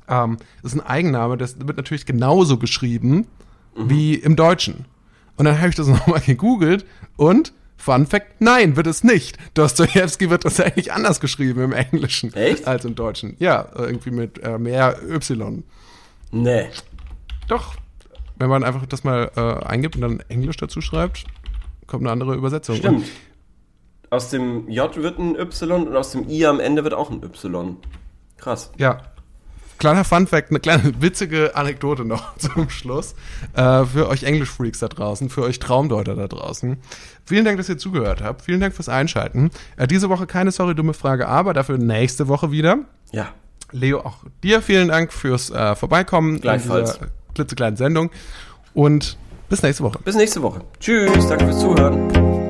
Ähm, das ist ein Eigenname, das wird natürlich genauso geschrieben wie im Deutschen. Und dann habe ich das nochmal gegoogelt und Fun Fact, nein, wird es nicht. Dostoevsky wird tatsächlich anders geschrieben im Englischen Echt? als im Deutschen. Ja, irgendwie mit äh, mehr Y. Nee. Doch, wenn man einfach das mal äh, eingibt und dann Englisch dazu schreibt, kommt eine andere Übersetzung. Stimmt. Und, Aus dem J wird ein Y und aus dem I am Ende wird auch ein Y. Krass. ja. Kleiner Funfact, eine kleine witzige Anekdote noch zum Schluss. Äh, für euch Englisch-Freaks da draußen, für euch Traumdeuter da draußen. Vielen Dank, dass ihr zugehört habt. Vielen Dank fürs Einschalten. Äh, diese Woche keine sorry dumme Frage, aber dafür nächste Woche wieder. Ja. Leo, auch dir vielen Dank fürs äh, Vorbeikommen Gleichfalls. in klitzekleinen Sendung. Und bis nächste Woche. Bis nächste Woche. Tschüss. Danke fürs Zuhören.